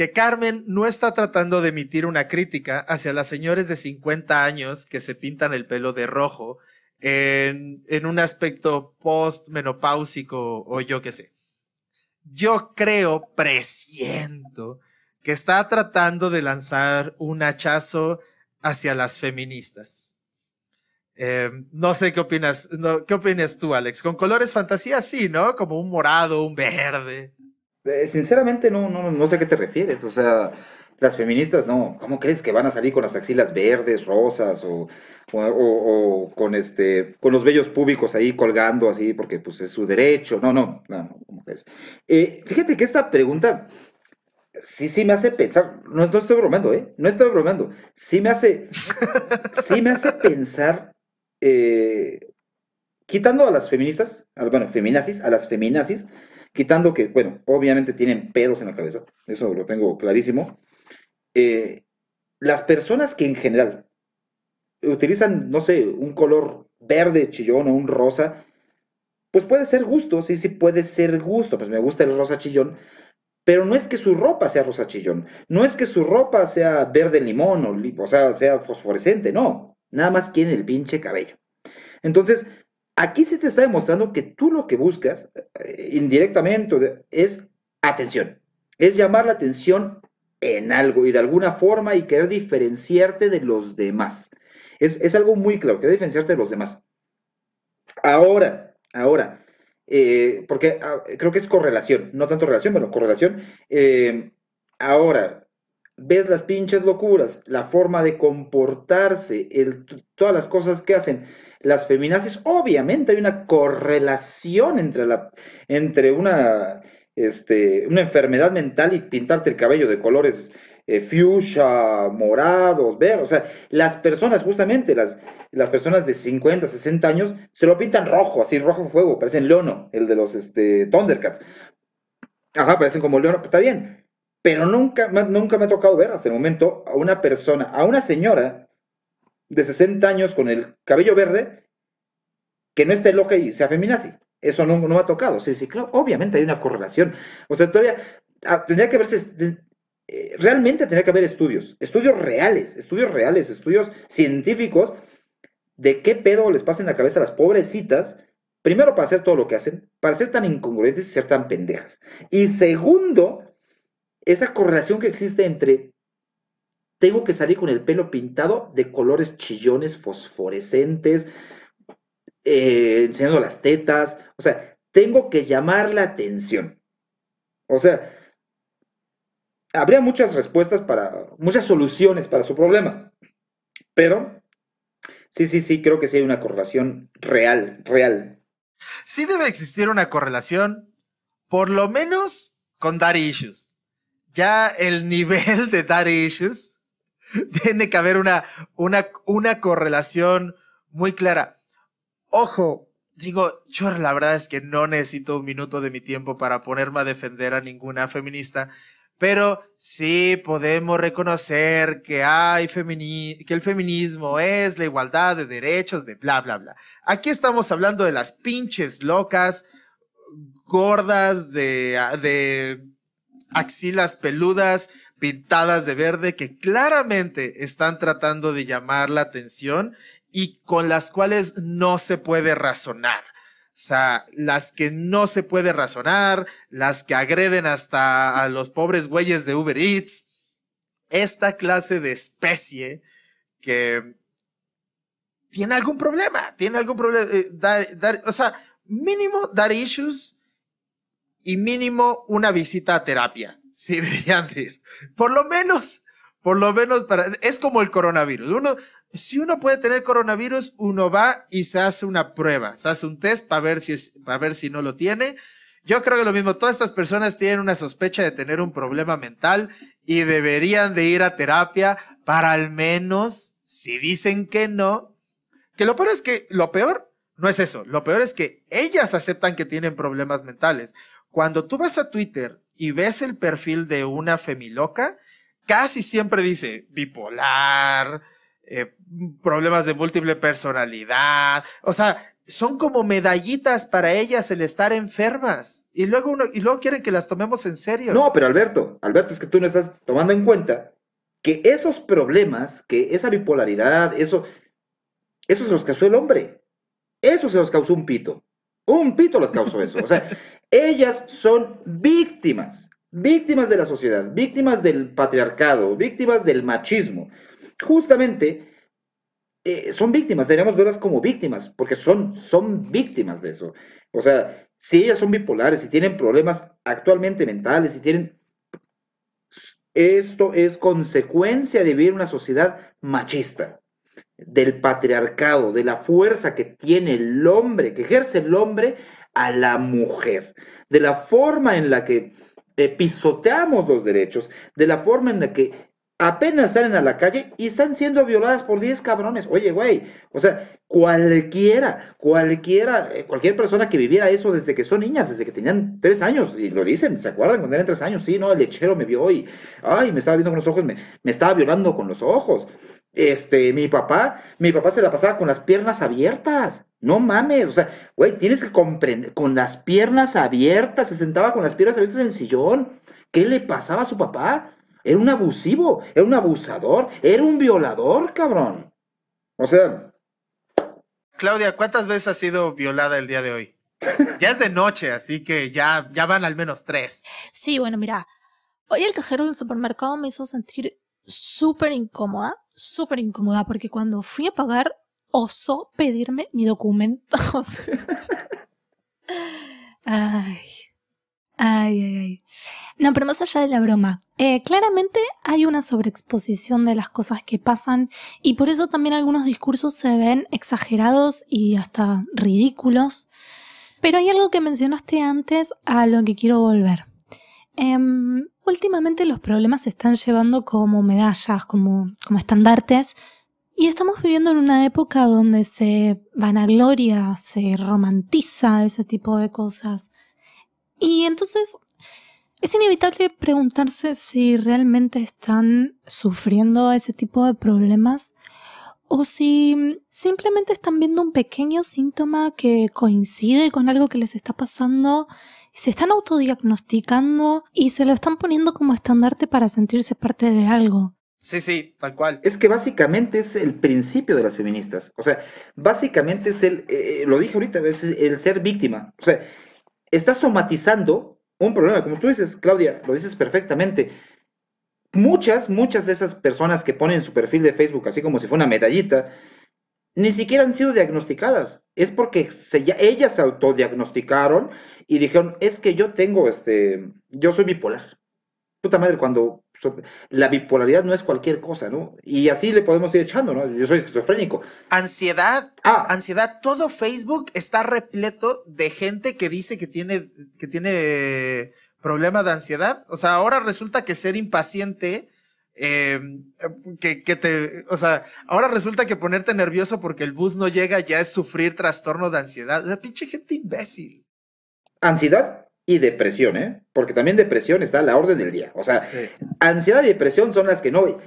que Carmen no está tratando de emitir una crítica hacia las señores de 50 años que se pintan el pelo de rojo en, un aspecto post-menopáusico o yo qué sé. Yo creo, presiento, que está tratando de lanzar un hachazo hacia las feministas. Em, no sé qué opinas, ¿qué opinas tú, Alex? Con colores fantasía, sí, ¿no? Como un morado, un verde. Eh, sinceramente, no, no, no sé a qué te refieres. O sea, las feministas no, ¿cómo crees que van a salir con las axilas verdes, rosas o, o, con este con los vellos públicos ahí colgando así porque pues es su derecho? No, no, no, ¿cómo crees? Eh, fíjate que esta pregunta sí, sí me hace pensar, no, no estoy bromeando, ¿eh? No estoy bromeando, sí me hace, sí me hace pensar, eh, quitando a las feministas, bueno, feminazis, a las feminazis, quitando que, bueno, obviamente tienen pedos en la cabeza, eso lo tengo clarísimo, eh, las personas que en general utilizan, no sé, un color verde chillón o un rosa, pues puede ser gusto, sí, sí puede ser gusto, pues me gusta el rosa chillón, pero no es que su ropa sea rosa chillón, no es que su ropa sea verde limón o, o sea, sea fosforescente, no, nada más quieren el pinche cabello. Entonces, aquí se te está demostrando que tú lo que buscas, eh, indirectamente, es atención, es llamar la atención en algo y de alguna forma y querer diferenciarte de los demás. Es, algo muy claro, querer diferenciarte de los demás. Ahora, ahora, eh, porque ah, creo que es correlación, no tanto relación, pero correlación. Eh, ahora, ves las pinches locuras, la forma de comportarse, todas las cosas que hacen las feminazis, obviamente hay una correlación entre, la, entre una este, una enfermedad mental y pintarte el cabello de colores eh, fuchsia, morados, ver, o sea, las personas, justamente las, las personas de 50, 60 años, se lo pintan rojo, así rojo fuego, parecen Leono, el de los este, Thundercats. Ajá, parecen como Leono, está bien, pero nunca, nunca me ha tocado ver hasta el momento a una persona, a una señora de 60 años con el cabello verde que no esté loca y sea feminazi. Eso no, me ha tocado. Sí, sí, claro, obviamente hay una correlación. O sea, todavía ah, tendría que verse, eh, realmente tendría que haber estudios, estudios reales, estudios reales, estudios científicos de qué pedo les pasa en la cabeza a las pobrecitas, primero para hacer todo lo que hacen, para ser tan incongruentes y ser tan pendejas. Y segundo, esa correlación que existe entre tengo que salir con el pelo pintado de colores chillones fosforescentes, eh, enseñando las tetas. O sea, tengo que llamar la atención. O sea, habría muchas respuestas para, muchas soluciones para su problema. Pero sí, sí, sí, creo que sí hay una correlación real, real. Sí debe existir una correlación, por lo menos con daddy issues. Ya el [LAUGHS] nivel de daddy issues [LAUGHS] tiene que haber una, una, una correlación muy clara. Ojo, digo, yo la verdad es que no necesito un minuto de mi tiempo para ponerme a defender a ninguna feminista, pero sí podemos reconocer que hay que el feminismo es la igualdad de derechos de bla bla bla. Aquí estamos hablando de las pinches locas, gordas de, de axilas peludas, pintadas de verde, que claramente están tratando de llamar la atención y con las cuales no se puede razonar. O sea, las que no se puede razonar, las que agreden hasta a los pobres güeyes de Uber Eats. Esta clase de especie que tiene algún problema, tiene algún problema, eh, o sea, mínimo dar issues y mínimo una visita a terapia. Sí, [LAUGHS] deberían ir. Por lo menos, por lo menos para, es como el coronavirus. Uno, si uno puede tener coronavirus, uno va y se hace una prueba, se hace un test para ver si es, para ver si no lo tiene. Yo creo que lo mismo, todas estas personas tienen una sospecha de tener un problema mental y deberían de ir a terapia para al menos, si dicen que no, que lo peor es que, lo peor no es eso, lo peor es que ellas aceptan que tienen problemas mentales. Cuando tú vas a Twitter y ves el perfil de una femiloca, casi siempre dice bipolar, eh, problemas de múltiple personalidad, o sea, son como medallitas para ellas el estar enfermas y luego uno, y luego quieren que las tomemos en serio. No, pero Alberto, Alberto, es que tú no estás tomando en cuenta que esos problemas, que esa bipolaridad, eso, eso se los causó el hombre. Eso se los causó un pito. Un pito les causó eso. O sea, ellas son víctimas, víctimas de la sociedad, víctimas del patriarcado, víctimas del machismo justamente eh, son víctimas, deberíamos verlas como víctimas, porque son, son víctimas de eso. O sea, si ellas son bipolares, si tienen problemas actualmente mentales, si tienen... Esto es consecuencia de vivir una sociedad machista, del patriarcado, de la fuerza que tiene el hombre, que ejerce el hombre a la mujer, de la forma en la que eh, pisoteamos los derechos, de la forma en la que apenas salen a la calle y están siendo violadas por 10 cabrones. Oye, güey, o sea, cualquiera, cualquiera, eh, cualquier persona que viviera eso desde que son niñas, desde que tenían 3 años, y lo dicen, ¿se acuerdan cuando eran 3 años? Sí, no, el lechero me vio y, ay, me estaba viendo con los ojos, me, me estaba violando con los ojos. Este, mi papá, mi papá se la pasaba con las piernas abiertas. No mames, o sea, güey, tienes que comprender, con las piernas abiertas, se sentaba con las piernas abiertas en el sillón. ¿Qué le pasaba a su papá? Era un abusivo, era un abusador, era un violador, cabrón. O sea. Claudia, ¿cuántas veces has sido violada el día de hoy? ya es de noche, así que ya, ya van al menos tres. Sí, bueno, mira. Hoy el cajero del supermercado me hizo sentir súper incómoda, súper incómoda, porque cuando fui a pagar osó pedirme mi documentos. [LAUGHS] [LAUGHS] Ay. Ay, ay, ay. No, pero más allá de la broma, eh, claramente hay una sobreexposición de las cosas que pasan y por eso también algunos discursos se ven exagerados y hasta ridículos. Pero hay algo que mencionaste antes a lo que quiero volver. Em, últimamente los problemas se están llevando como medallas, como, como estandartes, y estamos viviendo en una época donde se vanagloria, se romantiza ese tipo de cosas. Y entonces es inevitable preguntarse si realmente están sufriendo ese tipo de problemas o si simplemente están viendo un pequeño síntoma que coincide con algo que les está pasando se están autodiagnosticando y se lo están poniendo como estandarte para sentirse parte de algo. Sí, sí, tal cual. Es que básicamente es el principio de las feministas. O sea, básicamente es el, eh, lo dije ahorita, es el ser víctima. O sea, está somatizando un problema. Como tú dices, Claudia, lo dices perfectamente. Muchas, muchas de esas personas que ponen su perfil de Facebook así como si fuera una medallita, ni siquiera han sido diagnosticadas. Es porque ellas se autodiagnosticaron y dijeron, es que yo tengo este, yo soy bipolar. Puta madre, cuando la bipolaridad no es cualquier cosa, ¿no? Y así le podemos ir echando, ¿no? Yo soy esquizofrénico. Ansiedad, Ah. ansiedad, todo Facebook está repleto de gente que dice que tiene, que tiene problema de ansiedad. O sea, ahora resulta que ser impaciente, eh, que, que te, o sea, ahora resulta que ponerte nervioso porque el bus no llega ya es sufrir trastorno de ansiedad. La pinche gente imbécil. Ansiedad y depresión, ¿eh? Porque también depresión está a la orden del día. O sea, ansiedad y depresión son las que no.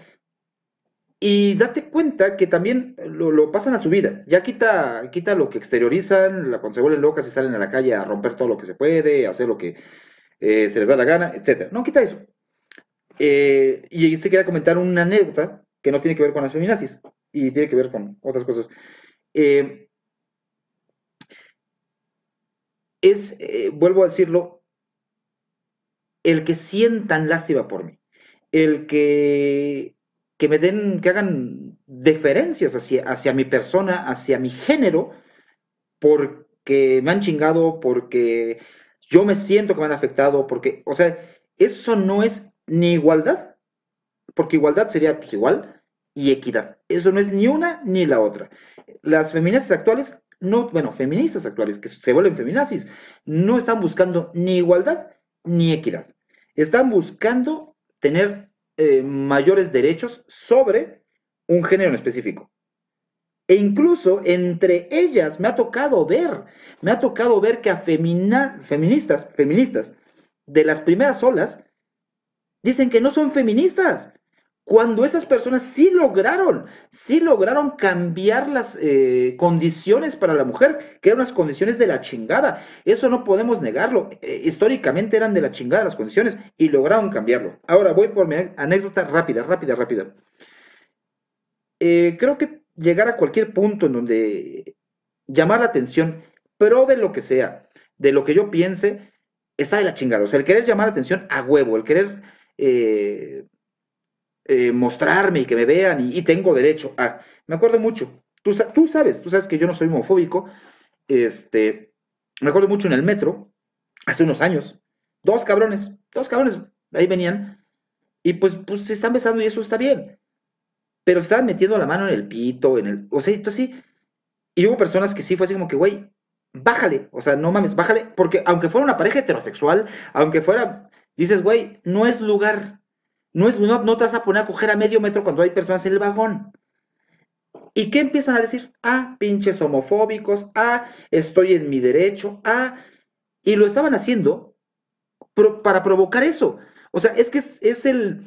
Y date cuenta que también lo, lo pasan a su vida. Ya quita, quita lo que exteriorizan, la, cuando se vuelven locas y salen a la calle a romper todo lo que se puede, a hacer lo que eh, se les da la gana, etc. No, quita eso. Eh, y se quería comentar una anécdota que no tiene que ver con las feminazis y tiene que ver con otras cosas. Eh, es, eh, vuelvo a decirlo, el que sientan lástima por mí, el que, que me den, que hagan deferencias hacia, hacia mi persona, hacia mi género, porque me han chingado, porque yo me siento que me han afectado, porque, o sea, eso no es ni igualdad, porque igualdad sería pues igual, y equidad. Eso no es ni una ni la otra. Las feministas actuales, no, bueno, feministas actuales que se vuelven feminazis, no están buscando ni igualdad ni equidad. Están buscando tener eh, mayores derechos sobre un género en específico. E incluso entre ellas me ha tocado ver, me ha tocado ver que a femina- feministas, feministas de las primeras olas dicen que no son feministas. Cuando esas personas sí lograron, sí lograron cambiar las eh, condiciones para la mujer, que eran unas condiciones de la chingada. Eso no podemos negarlo. Eh, históricamente eran de la chingada las condiciones y lograron cambiarlo. Ahora voy por mi anécdota rápida, rápida, rápida. Eh, creo que llegar a cualquier punto en donde llamar la atención, pero de lo que sea, de lo que yo piense, está de la chingada. O sea, el querer llamar la atención a huevo, el querer eh, mostrarme y que me vean y, tengo derecho a. Me acuerdo mucho. Tú, tú sabes, tú sabes que yo no soy homofóbico. Este, me acuerdo mucho en el metro, hace unos años. Dos cabrones, dos cabrones, ahí venían. Y pues, pues se están besando y eso está bien. Pero se estaban metiendo la mano en el pito, en el. O sea, entonces sí. Y hubo personas que sí fue así como que, güey, bájale. O sea, no mames, bájale. Porque aunque fuera una pareja heterosexual, aunque fuera. Dices, güey, no es lugar. No, es, no, no te vas a poner a coger a medio metro cuando hay personas en el vagón. ¿Y qué empiezan a decir? Ah, pinches homofóbicos. Ah, estoy en mi derecho. Ah, y lo estaban haciendo para provocar eso. O sea, es que es, es el.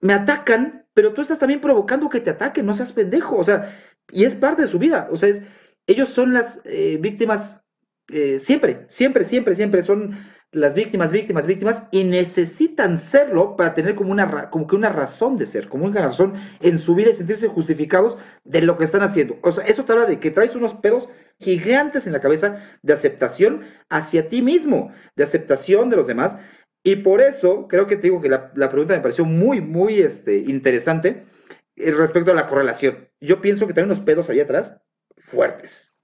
Me atacan, pero tú estás también provocando que te ataquen, no seas pendejo. O sea, y es parte de su vida. O sea, es, ellos son las eh, víctimas eh, siempre, siempre, siempre, siempre son las víctimas, víctimas, víctimas y necesitan serlo para tener como una, como que una razón de ser, como una razón en su vida y sentirse justificados de lo que están haciendo. O sea, eso te habla de que traes unos pedos gigantes en la cabeza de aceptación hacia ti mismo, de aceptación de los demás. Y por eso creo que te digo que la, la pregunta me pareció muy, muy este, interesante eh, respecto a la correlación. Yo pienso que trae unos pedos allá atrás fuertes.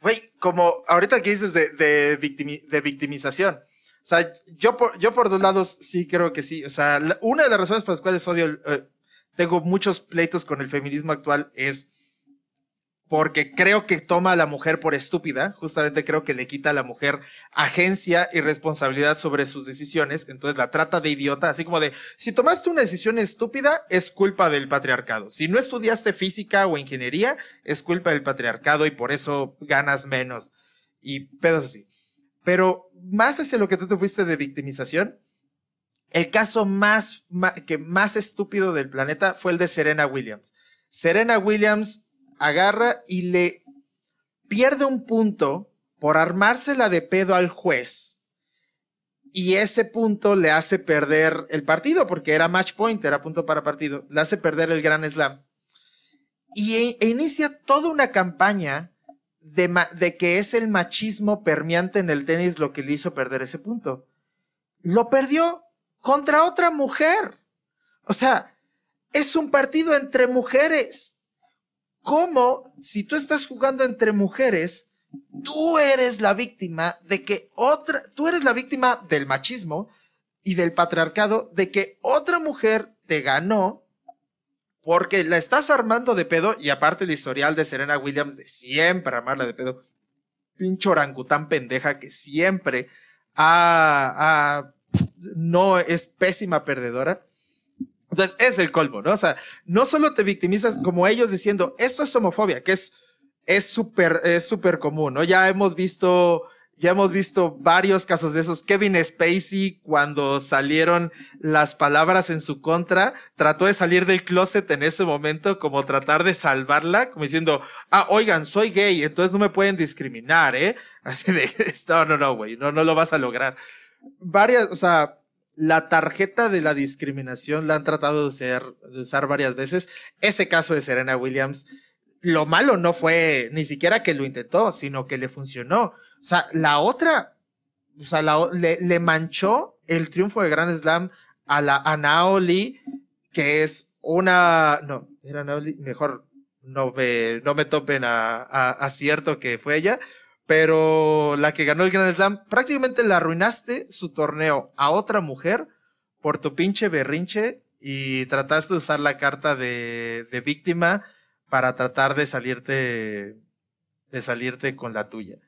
Güey, como ahorita que dices de, de, de victimización. O sea, yo por, yo por dos lados sí creo que sí. O sea, una de las razones por las cuales odio, eh, tengo muchos pleitos con el feminismo actual es porque creo que toma a la mujer por estúpida. Justamente creo que le quita a la mujer agencia y responsabilidad sobre sus decisiones. Entonces la trata de idiota, así como de, si tomaste una decisión estúpida, es culpa del patriarcado. Si no estudiaste física o ingeniería, es culpa del patriarcado y por eso ganas menos. Y pedos así. Pero más hacia lo que tú te fuiste de victimización, el caso más, que más estúpido del planeta fue el de Serena Williams. Serena Williams agarra y le pierde un punto por armársela de pedo al juez. Y ese punto le hace perder el partido, porque era match point, era punto para partido. Le hace perder el Gran Slam. Y e inicia toda una campaña de, de que es el machismo permeante en el tenis lo que le hizo perder ese punto. Lo perdió contra otra mujer. O sea, es un partido entre mujeres. ¿Cómo, si tú estás jugando entre mujeres, tú eres la víctima de que otra, tú eres la víctima del machismo y del patriarcado de que otra mujer te ganó porque la estás armando de pedo y aparte el historial de Serena Williams de siempre armarla de pedo. Pinche orangután pendeja que siempre ha, no es pésima perdedora. Entonces es el colmo, ¿no? O sea, no solo te victimizas como ellos diciendo esto es homofobia, que es es súper es súper común, ¿no? Ya hemos visto ya hemos visto varios casos de esos. Kevin Spacey, cuando salieron las palabras en su contra, trató de salir del closet en ese momento, como tratar de salvarla, como diciendo, ah, oigan, soy gay, entonces no me pueden discriminar, ¿eh? [LAUGHS] Así de, no, no, no, güey, no, no lo vas a lograr. Varias, o sea, la tarjeta de la discriminación la han tratado de usar, de usar varias veces. Ese caso de Serena Williams, lo malo no fue ni siquiera que lo intentó, sino que le funcionó o sea, la otra, o sea, le, manchó el triunfo de Grand Slam a la a Naoli, que es una, no, era Naoli, mejor no me, no me topen a, a, cierto que fue ella, pero la que ganó el Grand Slam, prácticamente le arruinaste su torneo a otra mujer por tu pinche berrinche y trataste de usar la carta de, de víctima para tratar de salirte, de salirte con la tuya.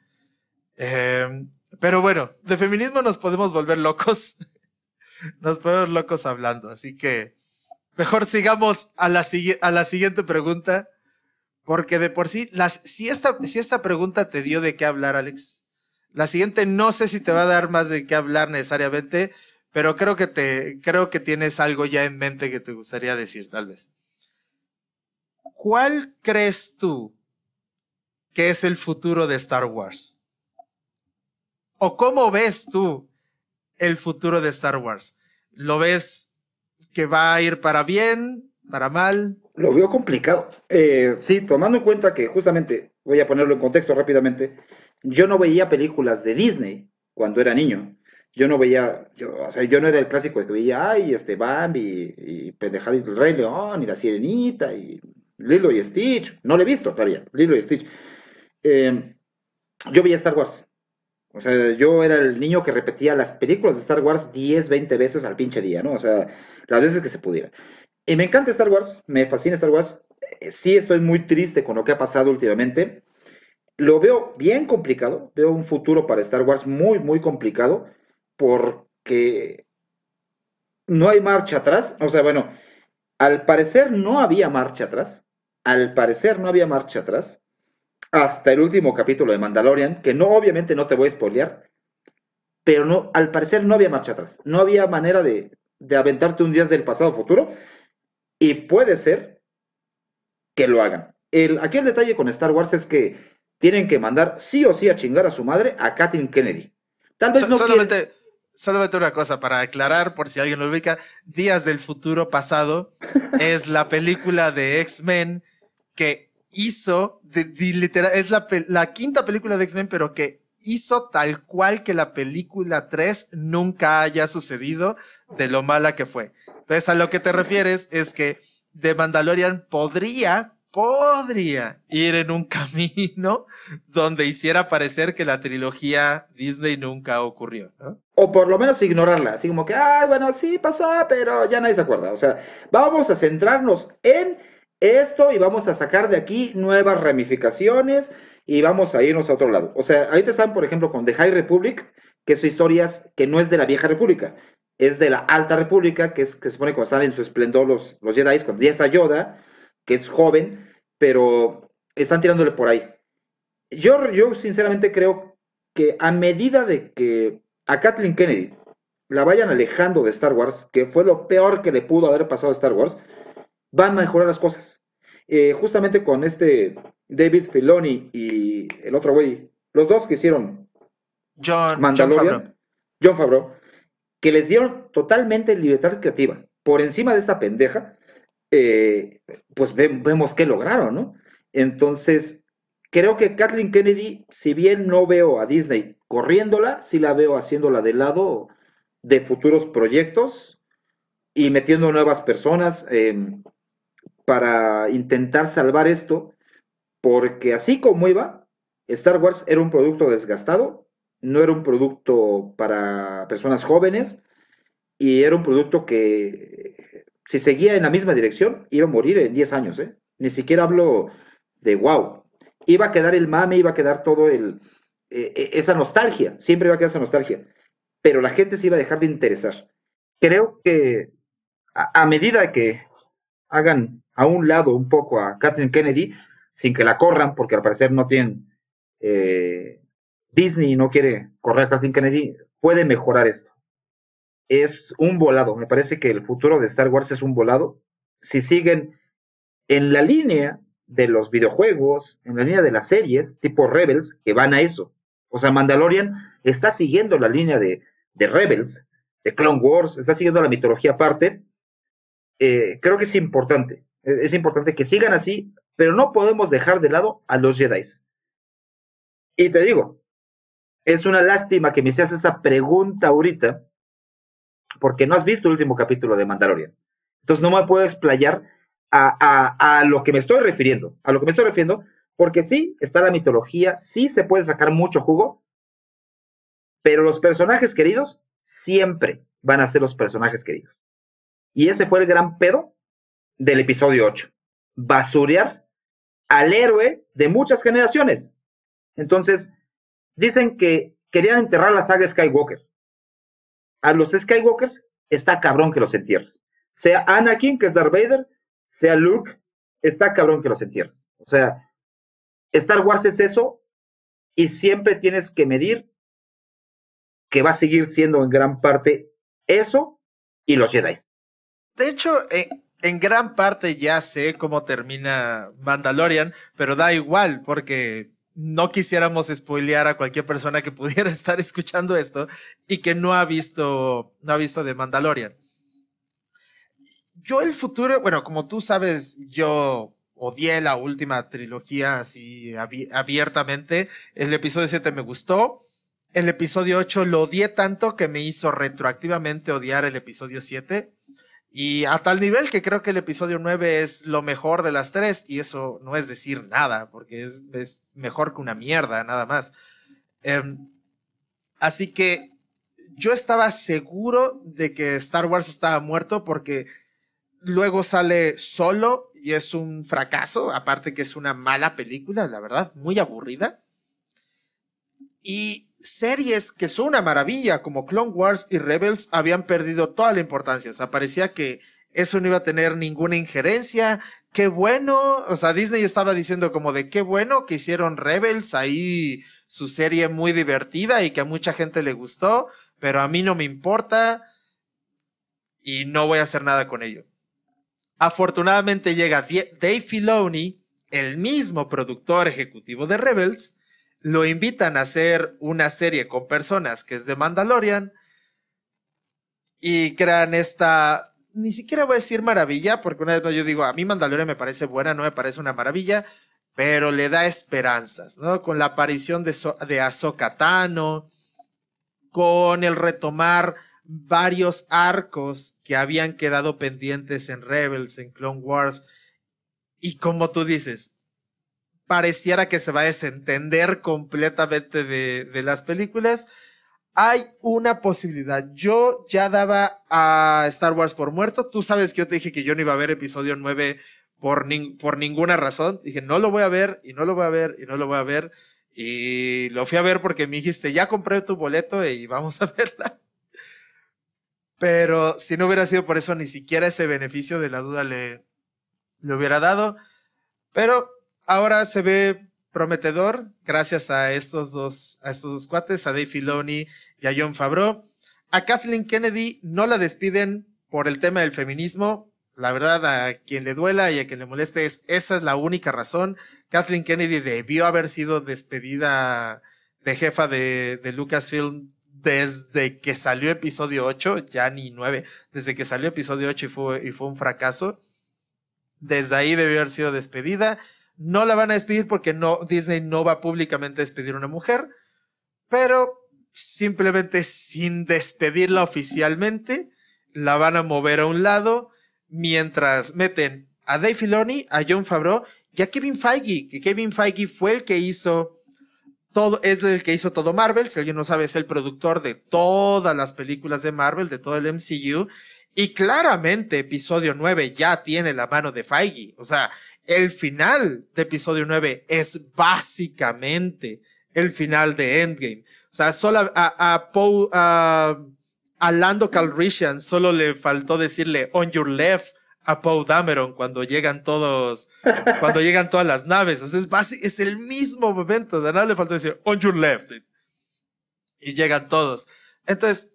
Em, pero bueno, de feminismo nos podemos volver locos. [LAUGHS] nos podemos locos hablando. Así que mejor sigamos a la, siguiente pregunta. Porque de por sí, si, esta, pregunta te dio de qué hablar, Alex, la siguiente no sé si te va a dar más de qué hablar necesariamente, pero creo que tienes algo ya en mente que te gustaría decir, tal vez. ¿Cuál crees tú que es el futuro de Star Wars? ¿O cómo ves tú el futuro de Star Wars? ¿Lo ves que va a ir para bien, para mal? Lo veo complicado. Eh, sí, tomando en cuenta que justamente, voy a ponerlo en contexto rápidamente, yo no veía películas de Disney cuando era niño. Yo no veía, yo, o sea, yo no era el clásico de que veía, ay, este Bambi y, y Pendejadito el Rey León y la Sirenita y Lilo y Stitch. No lo he visto todavía, Lilo y Stitch. Eh, yo veía Star Wars. O sea, yo era el niño que repetía las películas de Star Wars 10, 20 veces al pinche día, ¿no? O sea, las veces que se pudiera. Y me encanta Star Wars, me fascina Star Wars. Eh, sí estoy muy triste con lo que ha pasado últimamente. Lo veo bien complicado, veo un futuro para Star Wars muy, muy complicado, porque no hay marcha atrás. O sea, bueno, al parecer no había marcha atrás. Al parecer no había marcha atrás hasta el último capítulo de Mandalorian, que no, obviamente no te voy a spoilear, pero no, al parecer no había marcha atrás, no había manera de, de aventarte un día del pasado futuro, y puede ser que lo hagan. El, aquí el detalle con Star Wars es que tienen que mandar sí o sí a chingar a su madre a Kathleen Kennedy. Tal vez no solamente, solamente una cosa para aclarar, por si alguien lo ubica, Días del Futuro Pasado [LAUGHS] es la película de X-Men que hizo, de, literal, es la, la quinta película de X-Men, pero que hizo tal cual que la película 3 nunca haya sucedido de lo mala que fue. Entonces, a lo que te refieres es que The Mandalorian podría, podría ir en un camino donde hiciera parecer que la trilogía Disney nunca ocurrió. O por lo menos ignorarla, así como que, ay, bueno, sí pasó, pero ya nadie se acuerda. O sea, vamos a centrarnos en esto y vamos a sacar de aquí nuevas ramificaciones y vamos a irnos a otro lado. O sea, te están, por ejemplo, con The High Republic, que son historias que no es de la vieja república, es de la alta república, que es que se pone cuando están en su esplendor los, los Jedi, cuando ya está Yoda, que es joven, pero están tirándole por ahí. Yo, yo sinceramente creo que a medida de que a Kathleen Kennedy la vayan alejando de Star Wars, que fue lo peor que le pudo haber pasado a Star Wars, van a mejorar las cosas. Eh, justamente con este David Filoni y el otro güey, los dos que hicieron John, Mandalorian, John Favreau. que les dieron totalmente libertad creativa. Por encima de esta pendeja, eh, pues vemos qué lograron, ¿no? Entonces, creo que Kathleen Kennedy, si bien no veo a Disney corriéndola, sí la veo haciéndola de lado de futuros proyectos y metiendo nuevas personas. Eh, para intentar salvar esto, porque así como iba, Star Wars era un producto desgastado, no era un producto para personas jóvenes, y era un producto que si seguía en la misma dirección iba a morir en 10 años, ¿eh? Ni siquiera hablo de wow. Iba a quedar el mame, iba a quedar todo el eh, eh, esa nostalgia, siempre iba a quedar esa nostalgia, pero la gente se iba a dejar de interesar. Creo que a, medida que hagan a un lado un poco a Kathleen Kennedy, sin que la corran, porque al parecer no tienen eh, Disney no quiere correr a Kathleen Kennedy, puede mejorar esto. Es un volado. Me parece que el futuro de Star Wars es un volado. Si siguen en la línea de los videojuegos, en la línea de las series, tipo Rebels, que van a eso. O sea, Mandalorian está siguiendo la línea de, Rebels, de Clone Wars, está siguiendo la mitología aparte. Eh, creo que es importante. Es importante que sigan así, pero no podemos dejar de lado a los Jedi. Y te digo, es una lástima que me seas esta pregunta ahorita, porque no has visto el último capítulo de Mandalorian. Entonces no me puedo explayar a, lo que me estoy refiriendo, a lo que me estoy refiriendo, porque sí, está la mitología, sí se puede sacar mucho jugo, pero los personajes queridos siempre van a ser los personajes queridos. Y ese fue el gran pedo del episodio 8. Basurear al héroe de muchas generaciones. Entonces, dicen que querían enterrar la saga Skywalker. A los Skywalkers está cabrón que los entierres. Sea Anakin, que es Darth Vader, sea Luke, está cabrón que los entierres. O sea, Star Wars es eso y siempre tienes que medir que va a seguir siendo en gran parte eso y los Jedi. De hecho, en gran parte ya sé cómo termina Mandalorian, pero da igual porque no quisiéramos spoilear a cualquier persona que pudiera [LAUGHS] estar escuchando esto y que no ha visto, no ha visto de Mandalorian. Yo el futuro, bueno, como tú sabes, yo odié la última trilogía así abiertamente. El episodio 7 me gustó. El episodio 8 lo odié tanto que me hizo retroactivamente odiar el episodio 7. Y a tal nivel que creo que el episodio 9 es lo mejor de las tres, y eso no es decir nada, porque es, es mejor que una mierda, nada más. Em, así que yo estaba seguro de que Star Wars estaba muerto porque luego sale solo y es un fracaso, aparte que es una mala película, la verdad, muy aburrida. Y series que son una maravilla, como Clone Wars y Rebels, habían perdido toda la importancia. O sea, parecía que eso no iba a tener ninguna injerencia. Qué bueno. O sea, Disney estaba diciendo como de qué bueno que hicieron Rebels ahí su serie muy divertida y que a mucha gente le gustó, pero a mí no me importa y no voy a hacer nada con ello. Afortunadamente llega Dave Filoni, el mismo productor ejecutivo de Rebels, lo invitan a hacer una serie con personas que es de Mandalorian y crean esta, ni siquiera voy a decir maravilla, porque una vez yo digo, a mí Mandalorian me parece buena, no me parece una maravilla, pero le da esperanzas, ¿no? Con la aparición de, de Ahsoka Tano, con el retomar varios arcos que habían quedado pendientes en Rebels, en Clone Wars, y como tú dices, pareciera que se va a desentender completamente de, de las películas, hay una posibilidad. Yo ya daba a Star Wars por muerto. Tú sabes que yo te dije que yo no iba a ver episodio 9 por, por ninguna razón. Dije, no lo voy a ver y no lo voy a ver y no lo voy a ver. Y lo fui a ver porque me dijiste, ya compré tu boleto y vamos a [LAUGHS] verla. Pero si no hubiera sido por eso, ni siquiera ese beneficio de la duda le, le hubiera dado. Pero ahora se ve prometedor gracias a estos dos, a estos dos cuates, a Dave Filoni y a John Favreau. A Kathleen Kennedy no la despiden por el tema del feminismo. La verdad, a quien le duela y a quien le moleste es, esa es la única razón. Kathleen Kennedy debió haber sido despedida de jefa de, de Lucasfilm desde que salió episodio 8, ya ni 9, desde que salió episodio 8 y fue, y fue un fracaso. Desde ahí debió haber sido despedida. No la van a despedir porque no, Disney no va públicamente a despedir a una mujer, pero simplemente sin despedirla oficialmente, la van a mover a un lado mientras meten a Dave Filoni, a John Favreau y a Kevin Feige, que Kevin Feige fue el que hizo todo, es el que hizo todo Marvel, si alguien no sabe, es el productor de todas las películas de Marvel, de todo el MCU, y claramente episodio 9 ya tiene la mano de Feige, o sea, el final de episodio 9 es básicamente el final de Endgame. O sea, solo a, a, a, a Lando Calrissian solo le faltó decirle on your left a Poe Dameron cuando llegan todos, cuando llegan todas las naves. O sea, es, es el mismo momento. De nada le faltó decir on your left. Y llegan todos. Entonces,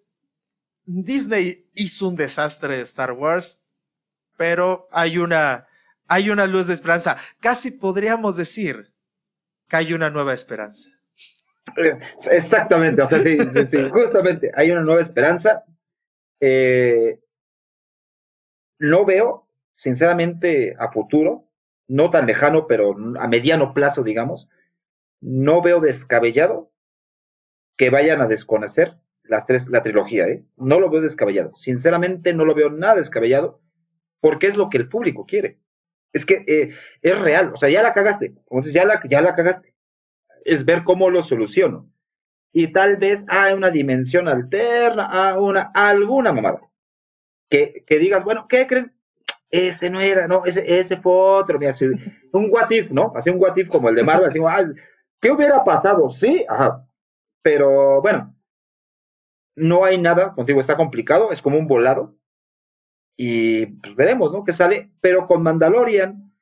Disney hizo un desastre de Star Wars, pero hay una, hay una luz de esperanza. Casi podríamos decir que hay una nueva esperanza. Exactamente, o sea, sí, sí, justamente, hay una nueva esperanza. Eh, no veo, sinceramente, a futuro, no tan lejano, pero a mediano plazo, digamos, no veo descabellado que vayan a desconocer las tres, la trilogía, ¿eh? No lo veo descabellado. Sinceramente, no lo veo nada descabellado, porque es lo que el público quiere. Es que eh, es real, o sea, ya la cagaste, ya la, ya la cagaste. Es ver cómo lo soluciono. Y tal vez hay una dimensión alterna, a una, alguna mamada que, que digas, bueno, ¿qué creen? Ese no era, no, ese, ese fue otro, un what if, ¿no? Así un what if como el de Marvel, así, ¿qué hubiera pasado? Sí, ajá, pero bueno, no hay nada, contigo está complicado, es como un volado, y pues veremos, ¿no? ¿Qué sale? Pero con Mandalorian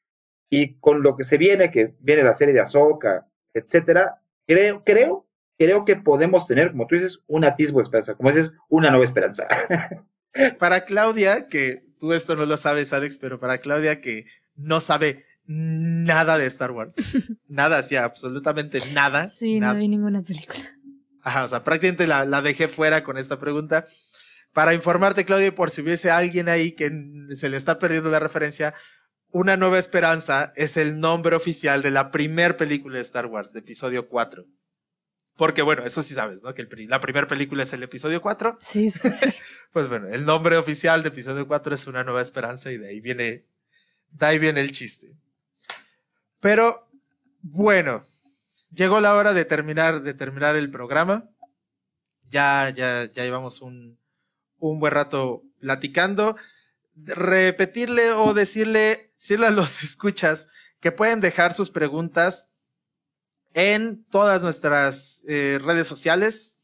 y con lo que se viene, que viene la serie de Ahsoka, etcétera, creo, creo, creo que podemos tener, como tú dices, un atisbo de esperanza, como dices, una nueva esperanza. [LAUGHS] para Claudia, que tú esto no lo sabes, Alex, pero para Claudia que no sabe nada de Star Wars. [LAUGHS] nada, sí, absolutamente nada. Sí, no vi ninguna película. Ajá, o sea, prácticamente la, la dejé fuera con esta pregunta. Para informarte, Claudia, por si hubiese alguien ahí que se le está perdiendo la referencia, Una Nueva Esperanza es el nombre oficial de la primer película de Star Wars, de episodio 4. Porque bueno, eso sí sabes, ¿no? Que la primera película es el episodio 4. Sí, sí. [LAUGHS] pues bueno, el nombre oficial de episodio 4 es Una Nueva Esperanza y de ahí viene, de ahí viene el chiste. Pero bueno, llegó la hora de terminar, de terminar el programa. Ya, ya, ya llevamos un, un buen rato platicando. Repetirle o decirle, decirle a los [LAUGHS] escuchas que pueden dejar sus preguntas en todas nuestras eh, redes sociales,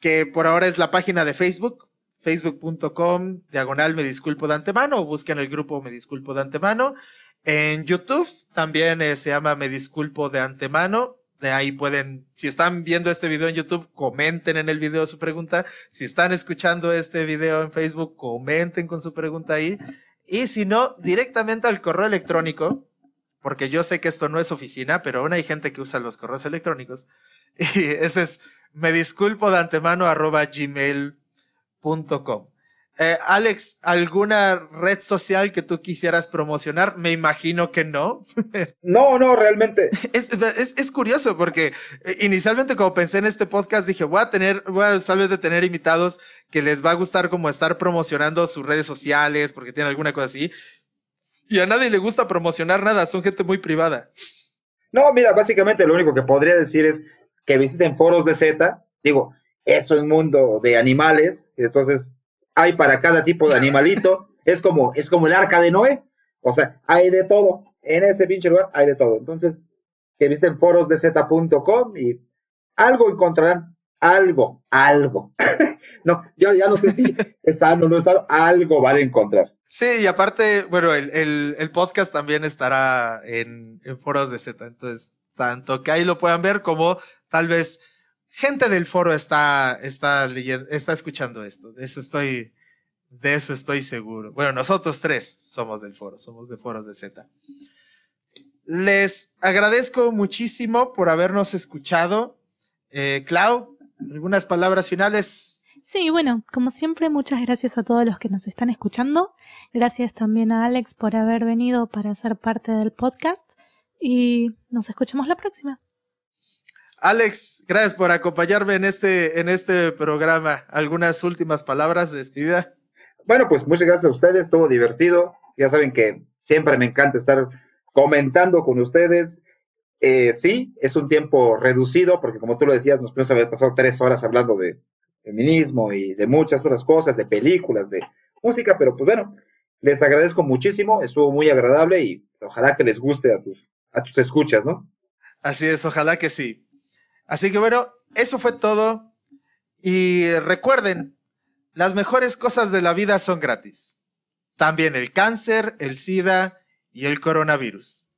que por ahora es la página de Facebook, facebook.com, diagonal me disculpo de antemano, o busquen el grupo me disculpo de antemano. En YouTube también eh, se llama me disculpo de antemano. De ahí pueden, si están viendo este video en YouTube, comenten en el video su pregunta. Si están escuchando este video en Facebook, comenten con su pregunta ahí. Y si no, directamente al correo electrónico, porque yo sé que esto no es oficina, pero aún hay gente que usa los correos electrónicos. [LAUGHS] Y ese es, me disculpo de antemano, arroba gmail.com. Eh, Alex, ¿alguna red social que tú quisieras promocionar? Me imagino que no. [LAUGHS] no, no, realmente. Es, es, es, curioso porque eh, inicialmente como pensé en este podcast dije, voy a tener, voy a tal vez de tener invitados que les va a gustar como estar promocionando sus redes sociales porque tienen alguna cosa así. Y a nadie le gusta promocionar nada, son gente muy privada. No, mira, básicamente lo único que podría decir es que visiten foros de Z. Digo, eso es mundo de animales, entonces hay para cada tipo de animalito. es como, es como el arca de Noé. O sea, hay de todo. En ese pinche lugar hay de todo. Entonces, que visiten foros de Z.com y algo encontrarán. Algo, algo. [LAUGHS] no, yo ya no sé si es sano o no es sano. Algo van a encontrar. Sí, y aparte, bueno, el, el, el podcast también estará en, en, foros de Z, entonces, tanto que ahí lo puedan ver como tal vez gente del foro está, está está escuchando esto. De eso estoy, de eso estoy seguro. Bueno, nosotros tres somos del foro, somos de foros de Z. Les agradezco muchísimo por habernos escuchado. Eh, Clau, algunas palabras finales. Sí, bueno, como siempre, muchas gracias a todos los que nos están escuchando. Gracias también a Alex por haber venido para ser parte del podcast y nos escuchamos la próxima. Alex, gracias por acompañarme en este, en este programa. ¿Algunas últimas palabras de despedida? Bueno, pues muchas gracias a ustedes, estuvo divertido. Ya saben que siempre me encanta estar comentando con ustedes. eh, sí, es un tiempo reducido, porque como tú lo decías, nos pudimos haber pasado tres horas hablando de feminismo y de muchas otras cosas, de películas, de música, pero pues bueno, les agradezco muchísimo, estuvo muy agradable y ojalá que les guste a tus, a tus escuchas, ¿no? Así es, ojalá que sí. Así que bueno, eso fue todo. Y recuerden, las mejores cosas de la vida son gratis. También el cáncer, el SIDA y el coronavirus.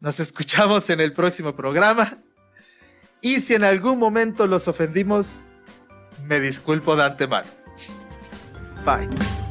Nos [LAUGHS] escuchamos en el próximo programa. Y si en algún momento los ofendimos, me disculpo de antemano. Bye.